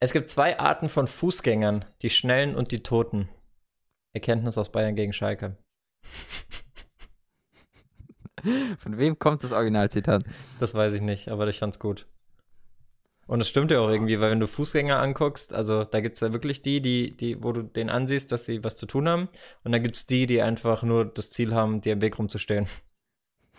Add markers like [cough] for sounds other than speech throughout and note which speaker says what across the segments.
Speaker 1: Es gibt zwei Arten von Fußgängern, die Schnellen und die Toten. Erkenntnis aus Bayern gegen Schalke. [laughs]
Speaker 2: Von wem kommt das Originalzitat?
Speaker 1: Das weiß ich nicht, aber ich fand's gut. Und es stimmt ja auch irgendwie, weil wenn du Fußgänger anguckst, also da gibt's ja wirklich die, die, die, wo du den ansiehst, dass sie was zu tun haben. Und dann gibt's die, die einfach nur das Ziel haben, dir im Weg rumzustehen.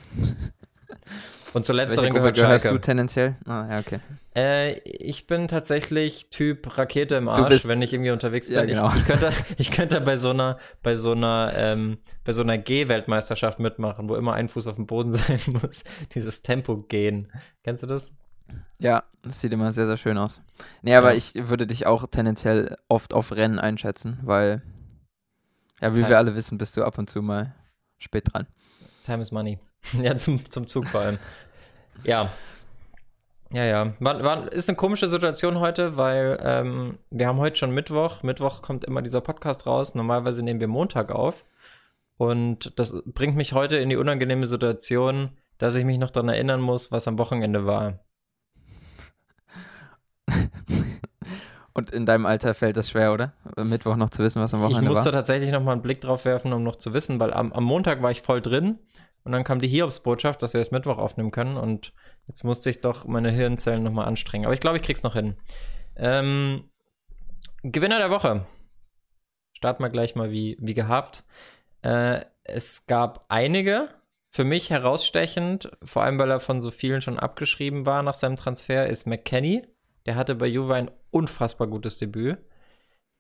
Speaker 1: [laughs] Und zur letzteren gehört
Speaker 2: gehörst
Speaker 1: Schalke.
Speaker 2: du tendenziell? Ah, ja, okay.
Speaker 1: Äh, ich bin tatsächlich Typ Rakete im Arsch,
Speaker 2: bist-
Speaker 1: wenn ich irgendwie unterwegs bin.
Speaker 2: Ja, genau.
Speaker 1: ich, ich könnte, [laughs] ich könnte bei so einer, bei so einer, ähm, bei so einer G-Weltmeisterschaft mitmachen, wo immer ein Fuß auf dem Boden [laughs] sein muss. Dieses Tempo gehen. Kennst du das?
Speaker 2: Ja, das sieht immer sehr, sehr schön aus. Nee, aber
Speaker 1: Ja.
Speaker 2: ich würde dich auch tendenziell oft auf Rennen einschätzen, weil, ja, wie
Speaker 1: Teil-
Speaker 2: wir alle wissen, bist du ab und zu mal spät dran.
Speaker 1: Time is money. [laughs] ja, zum, zum Zug vor allem. Ja. Ja, ja. War, war, ist eine komische Situation heute, weil ähm, wir haben heute schon Mittwoch. Mittwoch kommt immer dieser Podcast raus. Normalerweise nehmen wir Montag auf. Und das bringt mich heute in die unangenehme Situation, dass ich mich noch daran erinnern muss, was am Wochenende war. [laughs]
Speaker 2: Und in deinem Alter fällt das schwer, oder? Am Mittwoch noch zu wissen, was am
Speaker 1: Ich
Speaker 2: Wochenende
Speaker 1: musste
Speaker 2: war.
Speaker 1: tatsächlich noch mal einen Blick drauf werfen, um noch zu wissen, weil am, am Montag war ich voll drin und dann kam die Hiobsbotschaft, dass wir es Mittwoch aufnehmen können und jetzt musste ich doch meine Hirnzellen noch mal anstrengen. Aber ich glaube, ich krieg's noch hin. Ähm, Gewinner der Woche. Starten wir gleich mal wie, wie gehabt. Äh, es gab einige, für mich herausstechend, vor allem weil er von so vielen schon abgeschrieben war nach seinem Transfer, ist McKenny. Der hatte bei Juve ein unfassbar gutes Debüt.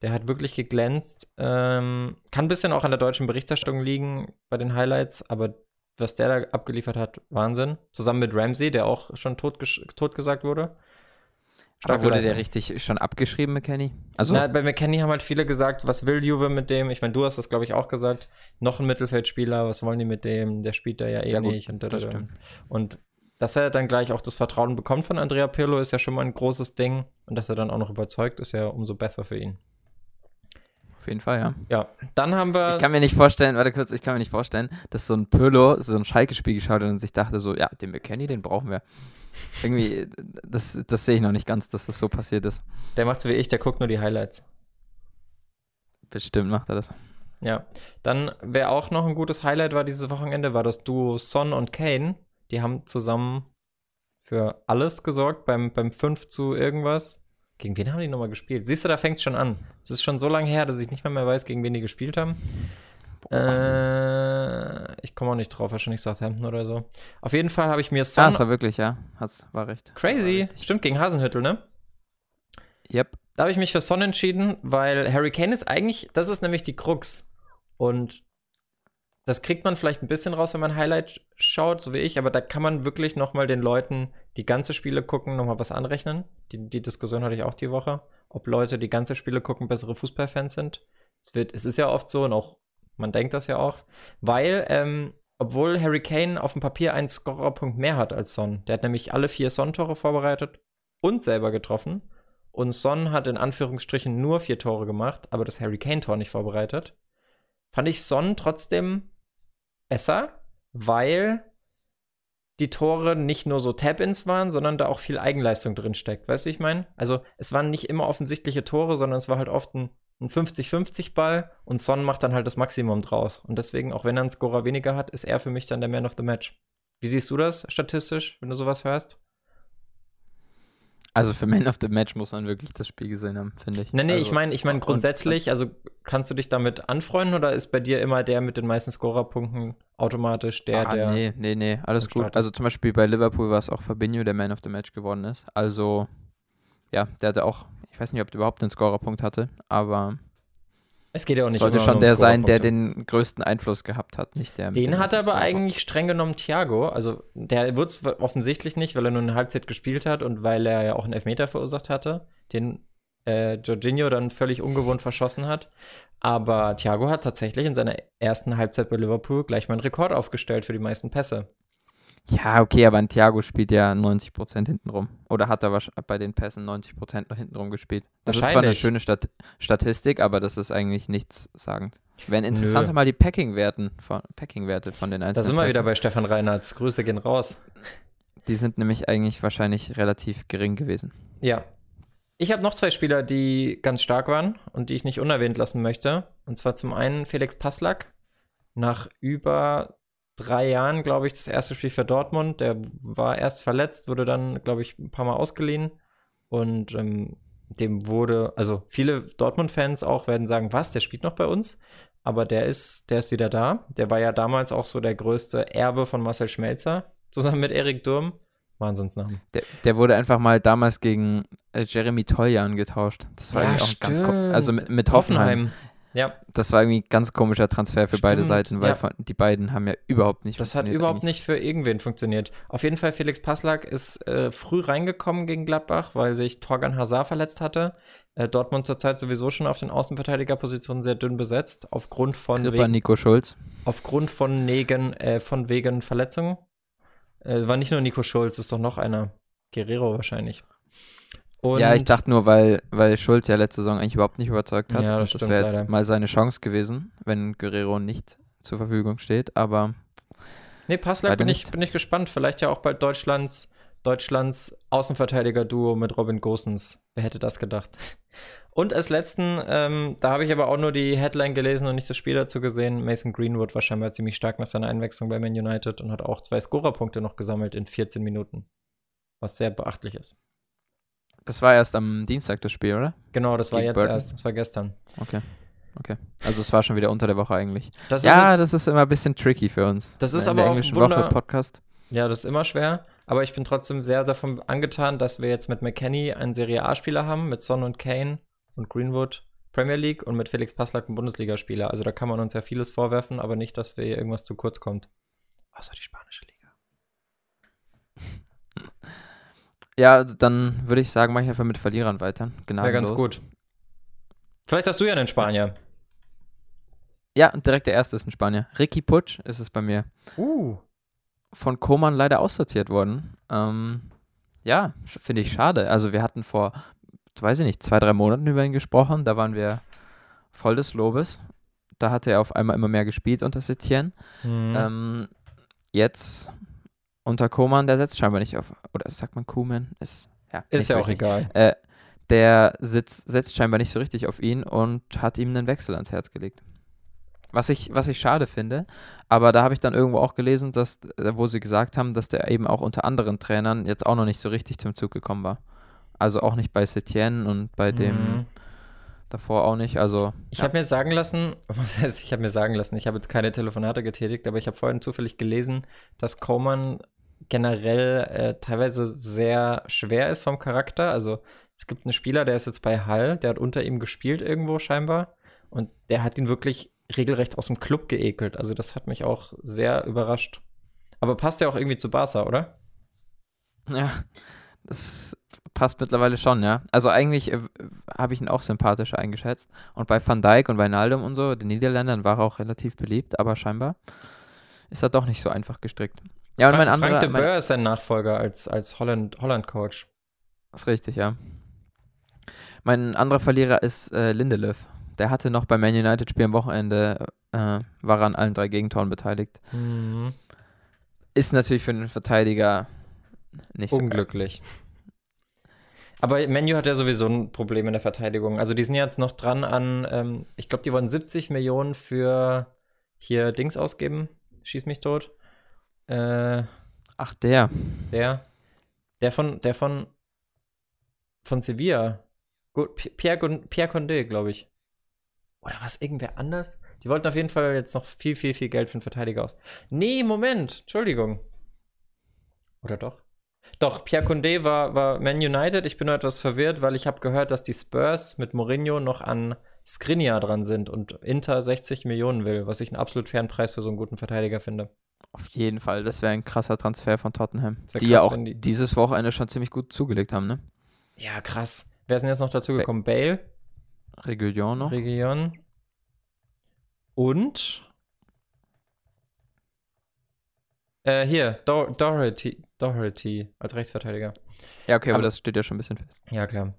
Speaker 1: Der hat wirklich geglänzt. Ähm, kann ein bisschen auch an der deutschen Berichterstattung liegen bei den Highlights, aber was der da abgeliefert hat, Wahnsinn. Zusammen mit Ramsey, der auch schon totgesagt wurde.
Speaker 2: Aber wurde der richtig schon abgeschrieben, McKenny? Also,
Speaker 1: Na, bei McKenny haben halt viele gesagt, was will Juve mit dem? Ich meine, du hast das, glaube ich, auch gesagt. Noch ein Mittelfeldspieler, was wollen die mit dem? Der spielt da ja eh
Speaker 2: Ja, gut,
Speaker 1: nicht. Und,
Speaker 2: das
Speaker 1: und dass er dann gleich auch das Vertrauen bekommt von Andrea Pirlo, ist ja schon mal ein großes Ding. Und dass er dann auch noch überzeugt, ist ja umso besser für ihn.
Speaker 2: Jeden Fall, ja.
Speaker 1: Ja, dann haben wir.
Speaker 2: Ich kann mir nicht vorstellen, warte kurz, ich kann mir nicht vorstellen, dass so ein Pirlo so ein Schalke-Spiel geschaut hat und sich dachte so, ja, den McKenny, den brauchen wir. Irgendwie, das, das sehe ich noch nicht ganz, dass das so passiert ist.
Speaker 1: der macht's wie ich, der guckt nur die Highlights.
Speaker 2: Bestimmt macht er das.
Speaker 1: Ja, dann wer auch noch ein gutes Highlight war dieses Wochenende, war das Duo Son und Kane. Die haben zusammen für alles gesorgt beim, beim 5 zu irgendwas. Gegen wen haben die nochmal gespielt? Siehst du, da fängt schon an. Es ist schon so lange her, dass ich nicht mehr, mehr weiß, gegen wen die gespielt haben. Äh, ich komme auch nicht drauf, wahrscheinlich Southampton oder so. Auf jeden Fall habe ich mir
Speaker 2: Ah,
Speaker 1: Son.
Speaker 2: es war wirklich, ja. Hat's, war recht.
Speaker 1: crazy.
Speaker 2: War.
Speaker 1: Stimmt, gegen Hasenhüttel, ne?
Speaker 2: Yep.
Speaker 1: Da habe ich mich für Son entschieden, weil Harry Kane ist eigentlich, das ist nämlich die Krux. Und das kriegt man vielleicht ein bisschen raus, wenn man Highlight schaut, so wie ich, aber da kann man wirklich nochmal den Leuten, die ganze Spiele gucken, nochmal was anrechnen. Die, die Diskussion hatte ich auch die Woche, ob Leute, die ganze Spiele gucken, bessere Fußballfans sind. Es, wird, es ist ja oft so und auch, man denkt das ja auch, weil, ähm, obwohl Harry Kane auf dem Papier einen Scorerpunkt mehr hat als Son, der hat nämlich alle vier Son-Tore vorbereitet und selber getroffen. Und Son hat in Anführungsstrichen nur vier Tore gemacht, aber das Harry Kane-Tor nicht vorbereitet. Fand ich Son trotzdem besser, weil die Tore nicht nur so Tap-Ins waren, sondern da auch viel Eigenleistung drin steckt. Weißt du, wie ich meine? Also, es waren nicht immer offensichtliche Tore, sondern es war halt oft ein, ein 50-50-Ball und Son macht dann halt das Maximum draus. Und deswegen, auch wenn er einen Scorer weniger hat, ist er für mich dann der Man of the Match. Wie siehst du das statistisch, wenn du sowas hörst?
Speaker 2: Also für Man of the Match muss man wirklich das Spiel gesehen haben, finde ich.
Speaker 1: Nee, nee,
Speaker 2: also,
Speaker 1: ich meine, ich meine
Speaker 2: und-
Speaker 1: grundsätzlich, also kannst du dich damit anfreunden oder ist bei dir immer der mit den meisten Scorerpunkten automatisch der,
Speaker 2: ah,
Speaker 1: der.
Speaker 2: nee, nee, nee, alles gut. Also zum Beispiel bei Liverpool war es auch Fabinho, der Man of the Match geworden ist. Also, ja, der hatte auch, ich weiß nicht, ob der überhaupt einen Scorerpunkt hatte, aber
Speaker 1: Es geht ja auch nicht
Speaker 2: sollte schon der sein, der den größten Einfluss gehabt hat, nicht der
Speaker 1: Den hat aber eigentlich streng genommen Thiago. Also der wird es offensichtlich nicht, weil er nur eine Halbzeit gespielt hat und weil er ja auch einen Elfmeter verursacht hatte, den äh, Jorginho dann völlig ungewohnt verschossen hat. Aber Thiago hat tatsächlich in seiner ersten Halbzeit bei Liverpool gleich mal einen Rekord aufgestellt für die meisten Pässe.
Speaker 2: Ja, okay, aber ein Thiago spielt ja 90% hintenrum. Oder hat er bei den Pässen 90% noch hintenrum gespielt. Das ist zwar eine schöne Stat Statistik, aber das ist eigentlich nichts sagend. Wären interessanter
Speaker 1: Nö.
Speaker 2: mal die Packing-Werten von, Packing-Werte von den
Speaker 1: Da
Speaker 2: einzelnen
Speaker 1: sind wir wieder bei Stefan Reinhardt. Grüße gehen raus.
Speaker 2: Die sind nämlich eigentlich wahrscheinlich relativ gering gewesen.
Speaker 1: Ja. Ich habe noch zwei Spieler, die ganz stark waren und die ich nicht unerwähnt lassen möchte. Und zwar zum einen Felix Passlack. Nach über drei Jahren, glaube ich, das erste Spiel für Dortmund. Der war erst verletzt, wurde dann, glaube ich, ein paar Mal ausgeliehen. Und ähm, dem wurde, also viele Dortmund-Fans auch werden sagen, was, der spielt noch bei uns? Aber der ist, der ist wieder da. Der war ja damals auch so der größte Erbe von Marcel Schmelzer, [laughs] zusammen mit Erik Durm. Wahnsinnsnamen.
Speaker 2: Der, der wurde einfach mal damals gegen äh, Jeremy Toljan getauscht. Das war
Speaker 1: Ja,
Speaker 2: auch ganz Also mit, mit Hoffenheim.
Speaker 1: Ja,
Speaker 2: Das war irgendwie ein ganz komischer Transfer für beide
Speaker 1: Stimmt,
Speaker 2: Seiten, weil
Speaker 1: ja.
Speaker 2: die beiden haben ja überhaupt nicht
Speaker 1: das hat überhaupt
Speaker 2: eigentlich.
Speaker 1: nicht für irgendwen funktioniert. Auf jeden Fall, Felix Passlack ist äh, früh reingekommen gegen Gladbach, weil sich Torgan Hazard verletzt hatte. Äh, Dortmund zurzeit sowieso schon auf den Außenverteidigerpositionen sehr dünn besetzt, aufgrund von,
Speaker 2: Kripper,
Speaker 1: wegen,
Speaker 2: Nico Schulz.
Speaker 1: aufgrund von, Negen, äh, von wegen Verletzungen. Äh, Es war nicht nur Nico Schulz, ist doch noch einer. Guerrero wahrscheinlich. Und
Speaker 2: ja, ich dachte nur, weil, weil Schulz ja letzte Saison eigentlich überhaupt nicht überzeugt hat.
Speaker 1: Ja, das stimmt
Speaker 2: wäre jetzt
Speaker 1: leider.
Speaker 2: mal seine Chance gewesen, wenn Guerrero nicht zur Verfügung steht. Aber
Speaker 1: Nee, Passlack
Speaker 2: Leider
Speaker 1: bin ich, bin ich gespannt. Vielleicht ja auch bald Deutschlands, Deutschlands Außenverteidiger-Duo mit Robin Gosens. Wer hätte das gedacht? Und als letzten, ähm, da habe ich aber auch nur die Headline gelesen und nicht das Spiel dazu gesehen. Mason Greenwood war scheinbar ziemlich stark nach seiner Einwechslung bei Man United und hat auch zwei Scorerpunkte noch gesammelt in 14 Minuten. Was sehr beachtlich ist.
Speaker 2: Das war erst am Dienstag das Spiel, oder?
Speaker 1: Genau, das war
Speaker 2: Gegen
Speaker 1: jetzt
Speaker 2: Burton.
Speaker 1: erst. Das war gestern.
Speaker 2: Okay. Okay. Also es war schon wieder unter der Woche eigentlich.
Speaker 1: Das
Speaker 2: ja,
Speaker 1: ist jetzt,
Speaker 2: das ist immer ein bisschen tricky für uns.
Speaker 1: Das ist
Speaker 2: In
Speaker 1: aber
Speaker 2: der
Speaker 1: auch
Speaker 2: englischen
Speaker 1: Wunder-
Speaker 2: Woche Podcast.
Speaker 1: Ja, das ist immer schwer. Aber ich bin trotzdem sehr davon angetan, dass wir jetzt mit McKenny einen Serie A-Spieler haben, mit Son und Kane und Greenwood Premier League und mit Felix Passlack einen Bundesligaspieler. Also da kann man uns ja vieles vorwerfen, aber nicht, dass wir hier irgendwas zu kurz kommt. Außer die spanische
Speaker 2: Ja, dann würde ich sagen, mache ich einfach mit Verlierern weiter. Genau.
Speaker 1: Wäre ganz gut. Vielleicht hast du ja einen Spanier.
Speaker 2: Ja, direkt der erste ist ein Spanier. Ricky Putsch ist es bei mir.
Speaker 1: Uh.
Speaker 2: Von Koman leider aussortiert worden. Ähm, ja, finde ich schade. Also wir hatten vor, weiß ich nicht, zwei, drei Monaten über ihn gesprochen. Da waren wir voll des Lobes. Da hat er auf einmal immer mehr gespielt unter Setien.
Speaker 1: Mhm.
Speaker 2: Ähm, jetzt unter Koman, der setzt scheinbar nicht auf, oder sagt man Kuman? Ist, ja,
Speaker 1: ist ja auch
Speaker 2: richtig.
Speaker 1: egal.
Speaker 2: Äh, der sitzt, setzt scheinbar nicht so richtig auf ihn und hat ihm einen Wechsel ans Herz gelegt. Was ich, was ich schade finde, aber da habe ich dann irgendwo auch gelesen, dass, äh, wo sie gesagt haben, dass der eben auch unter anderen Trainern jetzt auch noch nicht so richtig zum Zug gekommen war. Also auch nicht bei Setien und bei dem
Speaker 1: Mhm.
Speaker 2: davor auch nicht. Also
Speaker 1: Ich
Speaker 2: ja.
Speaker 1: habe mir sagen lassen, [laughs] was heißt, ich habe mir sagen lassen, ich habe jetzt keine Telefonate getätigt, aber ich habe vorhin zufällig gelesen, dass Coman generell äh, teilweise sehr schwer ist vom Charakter. Also es gibt einen Spieler, der ist jetzt bei Hall, der hat unter ihm gespielt irgendwo scheinbar und der hat ihn wirklich regelrecht aus dem Club geekelt. Also das hat mich auch sehr überrascht. Aber passt ja auch irgendwie zu Barca, oder?
Speaker 2: Ja, das passt mittlerweile schon, ja. Also eigentlich äh, habe ich ihn auch sympathisch eingeschätzt. Und bei Van Dijk und Wijnaldum und so, den Niederländern, war er auch relativ beliebt, aber scheinbar ist er doch nicht so einfach gestrickt. Ja, und
Speaker 1: Frank,
Speaker 2: mein
Speaker 1: Frank
Speaker 2: anderer,
Speaker 1: de
Speaker 2: mein,
Speaker 1: Boer ist sein Nachfolger als, als Holland, Holland-Coach.
Speaker 2: ist richtig, ja. Mein anderer Verlierer ist äh, Lindelöf. Der hatte noch beim Man United-Spiel am Wochenende, äh, war an allen drei Gegentoren beteiligt.
Speaker 1: Mhm.
Speaker 2: Ist natürlich für einen Verteidiger nicht so geil.
Speaker 1: Unglücklich. Aber Menu hat ja sowieso ein Problem in der Verteidigung. Also die sind jetzt noch dran an, ähm, ich glaube, die wollen 70 Millionen für hier Dings ausgeben. Schieß mich tot. Äh,
Speaker 2: Ach, der.
Speaker 1: der. Der von, der von, von Sevilla. Pierre, Pierre Condé, glaube ich. Oder was, irgendwer anders? Die wollten auf jeden Fall jetzt noch viel, viel, viel Geld für einen Verteidiger aus. Nee, Moment, Entschuldigung. Oder doch? Doch, Pierre Condé war, war Man United. Ich bin nur etwas verwirrt, weil ich habe gehört, dass die Spurs mit Mourinho noch an Skriniar dran sind und Inter 60 Millionen will, was ich einen absolut fairen Preis für so einen guten Verteidiger finde.
Speaker 2: Auf jeden Fall, das wäre ein krasser Transfer von Tottenham. Die
Speaker 1: krass,
Speaker 2: ja auch
Speaker 1: die-
Speaker 2: dieses Wochenende schon ziemlich gut zugelegt haben, ne?
Speaker 1: Ja, krass. Wer ist denn jetzt noch dazu gekommen? Bale,
Speaker 2: Regulion noch.
Speaker 1: Region und äh, hier, Dor Doherty, Doherty als Rechtsverteidiger.
Speaker 2: ja, okay, aber,
Speaker 1: aber-
Speaker 2: das steht ja schon ein bisschen fest.
Speaker 1: Ja, klar.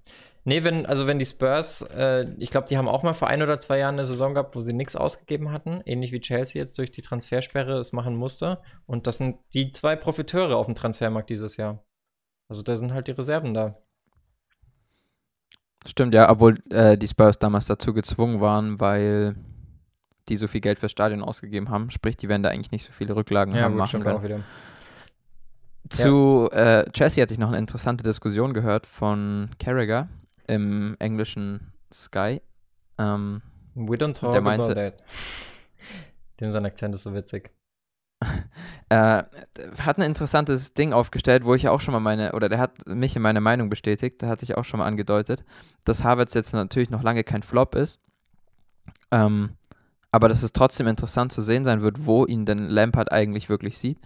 Speaker 1: Nee, wenn, also wenn die Spurs, äh, ich glaube, die haben auch mal vor ein oder zwei Jahren eine Saison gehabt, wo sie nichts ausgegeben hatten, ähnlich wie Chelsea jetzt durch die Transfersperre es machen musste. Und das sind die zwei Profiteure auf dem Transfermarkt dieses Jahr. Also da sind halt die Reserven da.
Speaker 2: Stimmt, ja, obwohl äh, die Spurs damals dazu gezwungen waren, weil die so viel Geld fürs Stadion ausgegeben haben. Sprich, die werden da eigentlich nicht so viele Rücklagen
Speaker 1: Ja,
Speaker 2: haben
Speaker 1: gut,
Speaker 2: machen können.
Speaker 1: auch wieder.
Speaker 2: Zu äh, Chelsea hatte ich noch eine interessante Diskussion gehört von Carragher im englischen Sky. Ähm,
Speaker 1: We don't talk
Speaker 2: Der meinte-
Speaker 1: about that. Dem sein Akzent ist so witzig. [laughs]
Speaker 2: äh, hat ein interessantes Ding aufgestellt, wo ich ja auch schon mal meine, oder der hat mich in meiner Meinung bestätigt, da hatte ich auch schon mal angedeutet, dass Havertz jetzt natürlich noch lange kein Flop ist. Ähm, aber dass es trotzdem interessant zu sehen sein wird, wo ihn denn Lampard eigentlich wirklich sieht,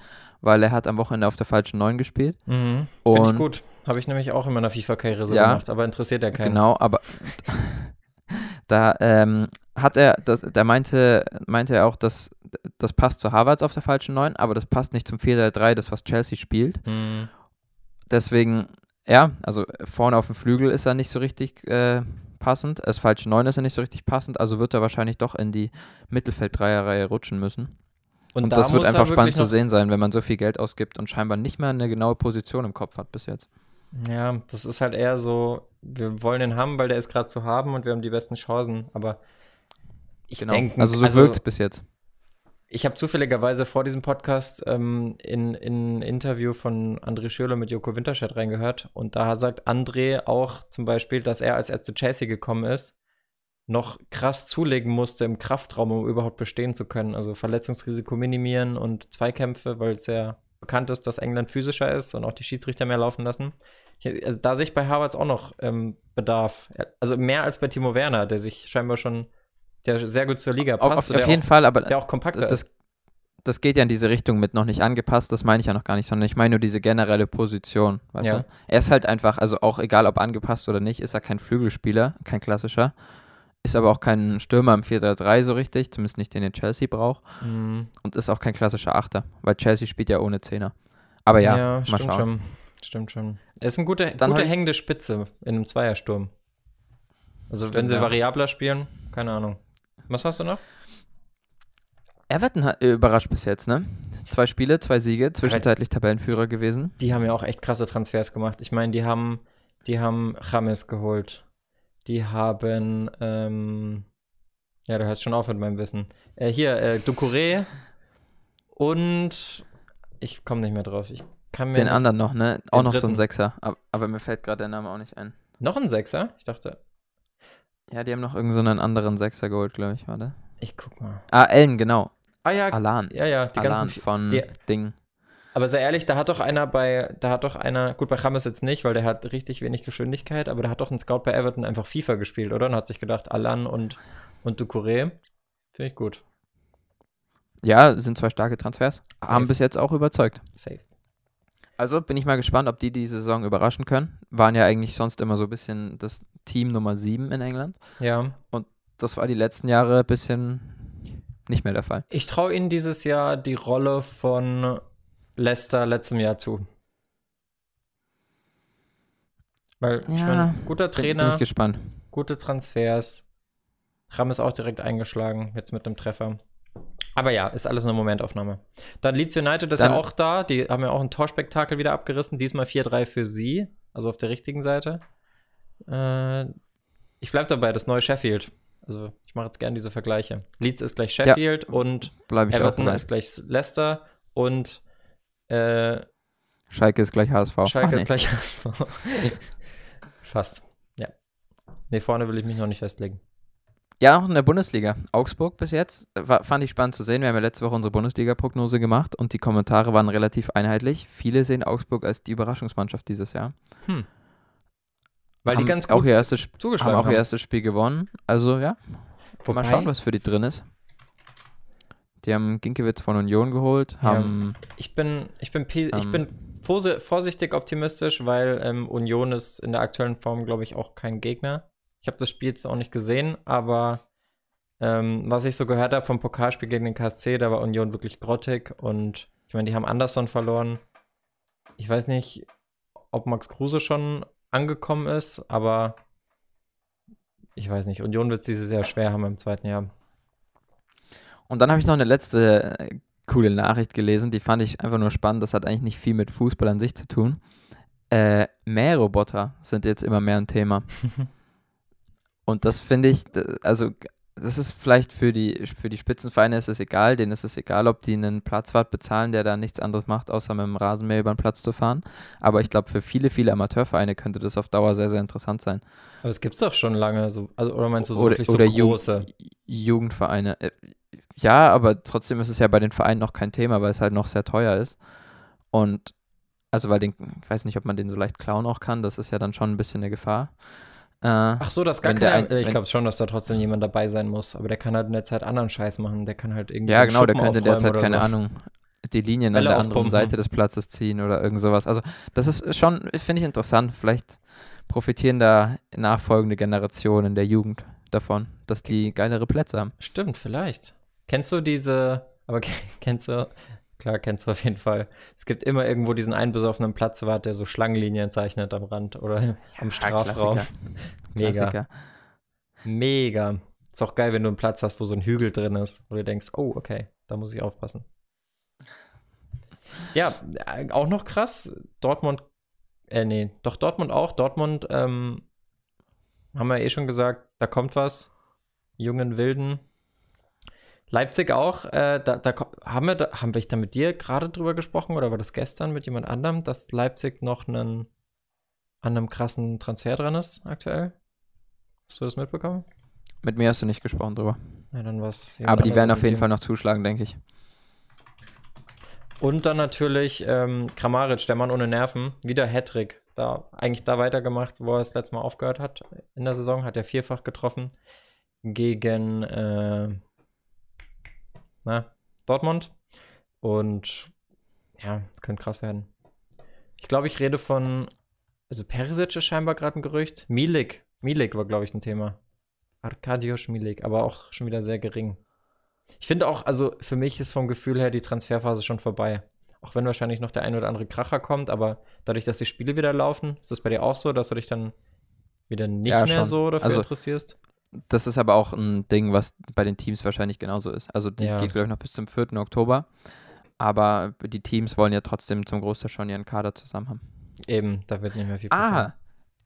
Speaker 2: weil er hat am Wochenende auf der falschen Neun gespielt.
Speaker 1: Mhm. Finde ich gut. Habe ich nämlich auch in meiner FIFA-Karriere so
Speaker 2: Ja.
Speaker 1: gemacht, aber interessiert ja keinen.
Speaker 2: Genau, aber [laughs] da ähm, hat er, das, da meinte, meinte er auch, dass das passt zu Havertz auf der falschen Neun, aber das passt nicht zum 4-3-3, das was Chelsea spielt.
Speaker 1: Mhm.
Speaker 2: Deswegen, ja, also vorne auf dem Flügel ist er nicht so richtig äh, passend, als falsche Neun ist er nicht so richtig passend, also wird er wahrscheinlich doch in die Mittelfeld-Dreierreihe rutschen müssen. Und,
Speaker 1: da
Speaker 2: das wird einfach spannend zu sehen sein, wenn man so viel Geld ausgibt und scheinbar nicht mehr eine genaue Position im Kopf hat bis jetzt.
Speaker 1: Ja, das ist halt eher so, wir wollen den haben, weil der ist gerade zu haben und wir haben die besten Chancen, aber ich
Speaker 2: Genau.
Speaker 1: denke,
Speaker 2: also so wirkt es bis jetzt.
Speaker 1: Ich habe zufälligerweise vor diesem Podcast ähm, in, in ein Interview von André Schürrle mit Joko Winterscheid reingehört und da sagt André auch zum Beispiel, dass er, als er zu Chelsea gekommen ist, noch krass zulegen musste im Kraftraum, um überhaupt bestehen zu können. Also Verletzungsrisiko minimieren und Zweikämpfe, weil es ja bekannt ist, dass England physischer ist und auch die Schiedsrichter mehr laufen lassen. Ich, also da sehe ich bei Harvards auch noch ähm, Bedarf. Also mehr als bei Timo Werner, der sich scheinbar schon, der sehr gut zur Liga passt.
Speaker 2: auf, auf jeden
Speaker 1: auch,
Speaker 2: Fall, aber
Speaker 1: der auch kompakter ist.
Speaker 2: das, das geht ja in diese Richtung mit noch nicht angepasst, das meine ich ja noch gar nicht, sondern ich meine nur diese generelle Position, weißt
Speaker 1: Ja.
Speaker 2: du? Er ist halt einfach, also auch egal ob angepasst oder nicht, ist er kein Flügelspieler, kein klassischer, ist aber auch kein Stürmer im 4-3-3 so richtig, zumindest nicht den den Chelsea braucht
Speaker 1: Mhm.
Speaker 2: und ist auch kein klassischer Achter, weil Chelsea spielt ja ohne Zehner. Aber ja, mal
Speaker 1: stimmt
Speaker 2: schauen.
Speaker 1: schon. Stimmt schon. Ist eine gute,
Speaker 2: Dann
Speaker 1: gute hängende Spitze in einem Zweiersturm. Also
Speaker 2: Stimmt,
Speaker 1: wenn sie
Speaker 2: ja.
Speaker 1: variabler spielen, keine Ahnung. Was hast du noch?
Speaker 2: Everton hat äh, überrascht bis jetzt, ne? Zwei Spiele, zwei Siege, zwischenzeitlich Tabellenführer gewesen.
Speaker 1: Die haben ja auch echt krasse Transfers gemacht. Ich meine, die haben, die haben James geholt. Die haben, ähm, ja, du hörst schon auf mit meinem Wissen. Äh, hier, äh, Ducouré und ich komme nicht mehr drauf. Ich
Speaker 2: Den anderen noch, ne? Auch noch so ein
Speaker 1: dritten.
Speaker 2: Sechser. Aber, aber mir fällt gerade der Name auch nicht ein.
Speaker 1: noch ein Sechser? Ich dachte,
Speaker 2: Ja, die haben noch irgendeinen so einen anderen Sechser geholt, glaube ich, warte.
Speaker 1: ich guck mal.
Speaker 2: Ah, Ellen, genau.
Speaker 1: Ah ja,
Speaker 2: Alan.
Speaker 1: ja, ja, die
Speaker 2: Alan
Speaker 1: ganzen
Speaker 2: von
Speaker 1: die,
Speaker 2: Ding.
Speaker 1: Aber sehr ehrlich, da hat doch einer bei, da hat doch einer, gut, bei James jetzt nicht, weil der hat richtig wenig Geschwindigkeit, aber da hat doch ein Scout bei Everton einfach FIFA gespielt, oder? Und hat sich gedacht, Alan und, und Ducouré. Finde ich gut.
Speaker 2: Ja, sind zwei starke Transfers.
Speaker 1: Safe.
Speaker 2: Haben bis jetzt auch überzeugt.
Speaker 1: Safe.
Speaker 2: Also bin ich mal gespannt, ob die die Saison überraschen können. Waren ja eigentlich sonst immer so ein bisschen das Team Nummer 7 in England.
Speaker 1: Ja.
Speaker 2: Das war die letzten Jahre ein bisschen nicht mehr der Fall.
Speaker 1: Ich traue ihnen dieses Jahr die Rolle von Leicester letztem Jahr zu. Weil, ich
Speaker 2: Ja,
Speaker 1: meine, guter
Speaker 2: Bin, bin
Speaker 1: Trainer,
Speaker 2: ich gespannt.
Speaker 1: gute Transfers. Ram ist auch direkt eingeschlagen, jetzt mit dem Treffer. Aber ja, ist alles eine Momentaufnahme. Dann Leeds United ist
Speaker 2: Dann-
Speaker 1: ja auch da. Die haben ja auch ein Torspektakel wieder abgerissen. Diesmal 4-3 für sie. Also auf der richtigen Seite. Äh, ich bleibe dabei, das neue Sheffield. Also ich mache jetzt gerne diese Vergleiche. Leeds ist gleich Sheffield und
Speaker 2: ich auch
Speaker 1: Everton ist gleich Leicester und äh,
Speaker 2: Schalke ist gleich HSV.
Speaker 1: Schalke
Speaker 2: Ach, nee.
Speaker 1: ist gleich HSV. [laughs] Fast. Ja. Nee, vorne will ich mich noch nicht festlegen.
Speaker 2: Ja, auch in der Bundesliga. Augsburg bis jetzt. War, fand ich spannend zu sehen. Wir haben ja letzte Woche unsere Bundesliga-Prognose gemacht und die Kommentare waren relativ einheitlich. Viele sehen Augsburg als die Überraschungsmannschaft dieses Jahr.
Speaker 1: Hm. Weil
Speaker 2: haben
Speaker 1: die ganz
Speaker 2: auch
Speaker 1: gut
Speaker 2: ihr erstes, Sp- haben
Speaker 1: zugeschlagen
Speaker 2: auch ihr erstes Spiel gewonnen. Also ja,
Speaker 1: Wobei,
Speaker 2: mal schauen, was für die drin ist. Die haben Ginkiewicz von Union geholt,
Speaker 1: Ja.
Speaker 2: haben
Speaker 1: Ich bin, ich bin, pe- ich
Speaker 2: Ähm.
Speaker 1: bin vorsi- vorsichtig optimistisch, weil ähm, Union ist in der aktuellen Form, glaube ich, auch kein Gegner. Ich habe das Spiel jetzt auch nicht gesehen, aber ähm, was ich so gehört habe vom Pokalspiel gegen den KSC, da war Union wirklich grottig und ich meine, die haben Anderson verloren. Ich weiß nicht, ob Max Kruse schon angekommen ist, aber ich weiß nicht. Union wird es dieses Jahr schwer haben im zweiten Jahr.
Speaker 2: Und dann habe ich noch eine letzte äh, coole Nachricht gelesen, die fand ich einfach nur spannend. Das hat eigentlich nicht viel mit Fußball an sich zu tun. Äh, Mähroboter sind jetzt immer mehr ein Thema. [laughs] Und das finde ich, also das ist vielleicht für die, für die Spitzenvereine ist es egal, denen ist es egal, ob die einen Platzwart bezahlen, der da nichts anderes macht, außer mit dem Rasenmäher über den Platz zu fahren. Aber ich glaube, für viele, viele Amateurvereine könnte das auf Dauer sehr, sehr interessant sein.
Speaker 1: Aber es gibt's doch schon lange, so, also, oder meinst du so
Speaker 2: oder
Speaker 1: wirklich so
Speaker 2: oder Ju-
Speaker 1: große?
Speaker 2: Jugendvereine. Äh, Ja, aber trotzdem ist es ja bei den Vereinen noch kein Thema, weil es halt noch sehr teuer ist. Und also weil den, ich weiß nicht, ob man den so leicht klauen auch kann, das ist ja dann schon ein bisschen eine Gefahr. Äh,
Speaker 1: Ach so, das
Speaker 2: Wenn der ein-
Speaker 1: ich glaube schon, dass da trotzdem jemand dabei sein muss, aber der kann halt in der Zeit anderen Scheiß machen, der kann halt irgendwie
Speaker 2: ja, genau, der könnte
Speaker 1: aufräumen
Speaker 2: derzeit,
Speaker 1: oder
Speaker 2: keine
Speaker 1: so.
Speaker 2: Ahnung, die Linien
Speaker 1: Bälle
Speaker 2: an der anderen
Speaker 1: aufpumpen.
Speaker 2: Seite des Platzes ziehen oder irgend sowas. Also das ist schon, finde ich interessant. Vielleicht profitieren da nachfolgende Generationen der Jugend davon, dass die geilere Plätze haben.
Speaker 1: Stimmt, vielleicht. Kennst du diese, aber ke- [laughs] kennst du, klar, kennst du auf jeden Fall. Es gibt immer irgendwo diesen einbesoffenen Platzwart, der so Schlangenlinien zeichnet am Rand oder am Strafraum.
Speaker 2: Klassiker. [laughs]
Speaker 1: Mega.
Speaker 2: Klassiker.
Speaker 1: Mega. Ist auch geil, wenn du einen Platz hast, wo so ein Hügel drin ist, wo du denkst, oh, okay, da muss ich aufpassen. Ja, äh, auch noch krass, Dortmund, äh, nee, doch Dortmund auch. Dortmund, ähm, haben wir eh schon gesagt, da kommt was. Jungen Wilden. Leipzig auch, äh, da, da haben wir, da, haben wir da mit dir gerade drüber gesprochen oder war das gestern mit jemand anderem, dass Leipzig noch einen, an einem krassen Transfer dran ist aktuell? Hast du das mitbekommen?
Speaker 2: Mit mir hast du nicht gesprochen drüber.
Speaker 1: Ja, dann was.
Speaker 2: Aber die werden auf jeden Fall noch zuschlagen, denke ich.
Speaker 1: Und dann natürlich ähm, Kramaric, der Mann ohne Nerven, wieder Hattrick. Da eigentlich da weitergemacht, wo er das letzte Mal aufgehört hat. In der Saison hat er vierfach getroffen gegen äh, na, Dortmund. Und ja, könnte krass werden. Ich glaube, ich rede von. Also Perisic ist scheinbar gerade ein Gerücht. Milik. Milik war, glaube ich, ein Thema. Arkadiusz Milik, aber auch schon wieder sehr gering. Ich finde auch, also für mich ist vom Gefühl her die Transferphase schon vorbei. Auch wenn wahrscheinlich noch der ein oder andere Kracher kommt, aber dadurch, dass die Spiele wieder laufen, ist das bei dir auch so, dass du dich dann wieder nicht
Speaker 2: Ja,
Speaker 1: mehr
Speaker 2: schon.
Speaker 1: so dafür
Speaker 2: Also,
Speaker 1: interessierst?
Speaker 2: Das ist aber auch ein Ding, was bei den Teams wahrscheinlich genauso ist. Also die
Speaker 1: Ja.
Speaker 2: geht, glaube ich, noch bis zum 4. Oktober. Aber die Teams wollen ja trotzdem zum Großteil schon ihren Kader zusammen haben.
Speaker 1: Eben, da wird nicht mehr viel passieren.
Speaker 2: Ah,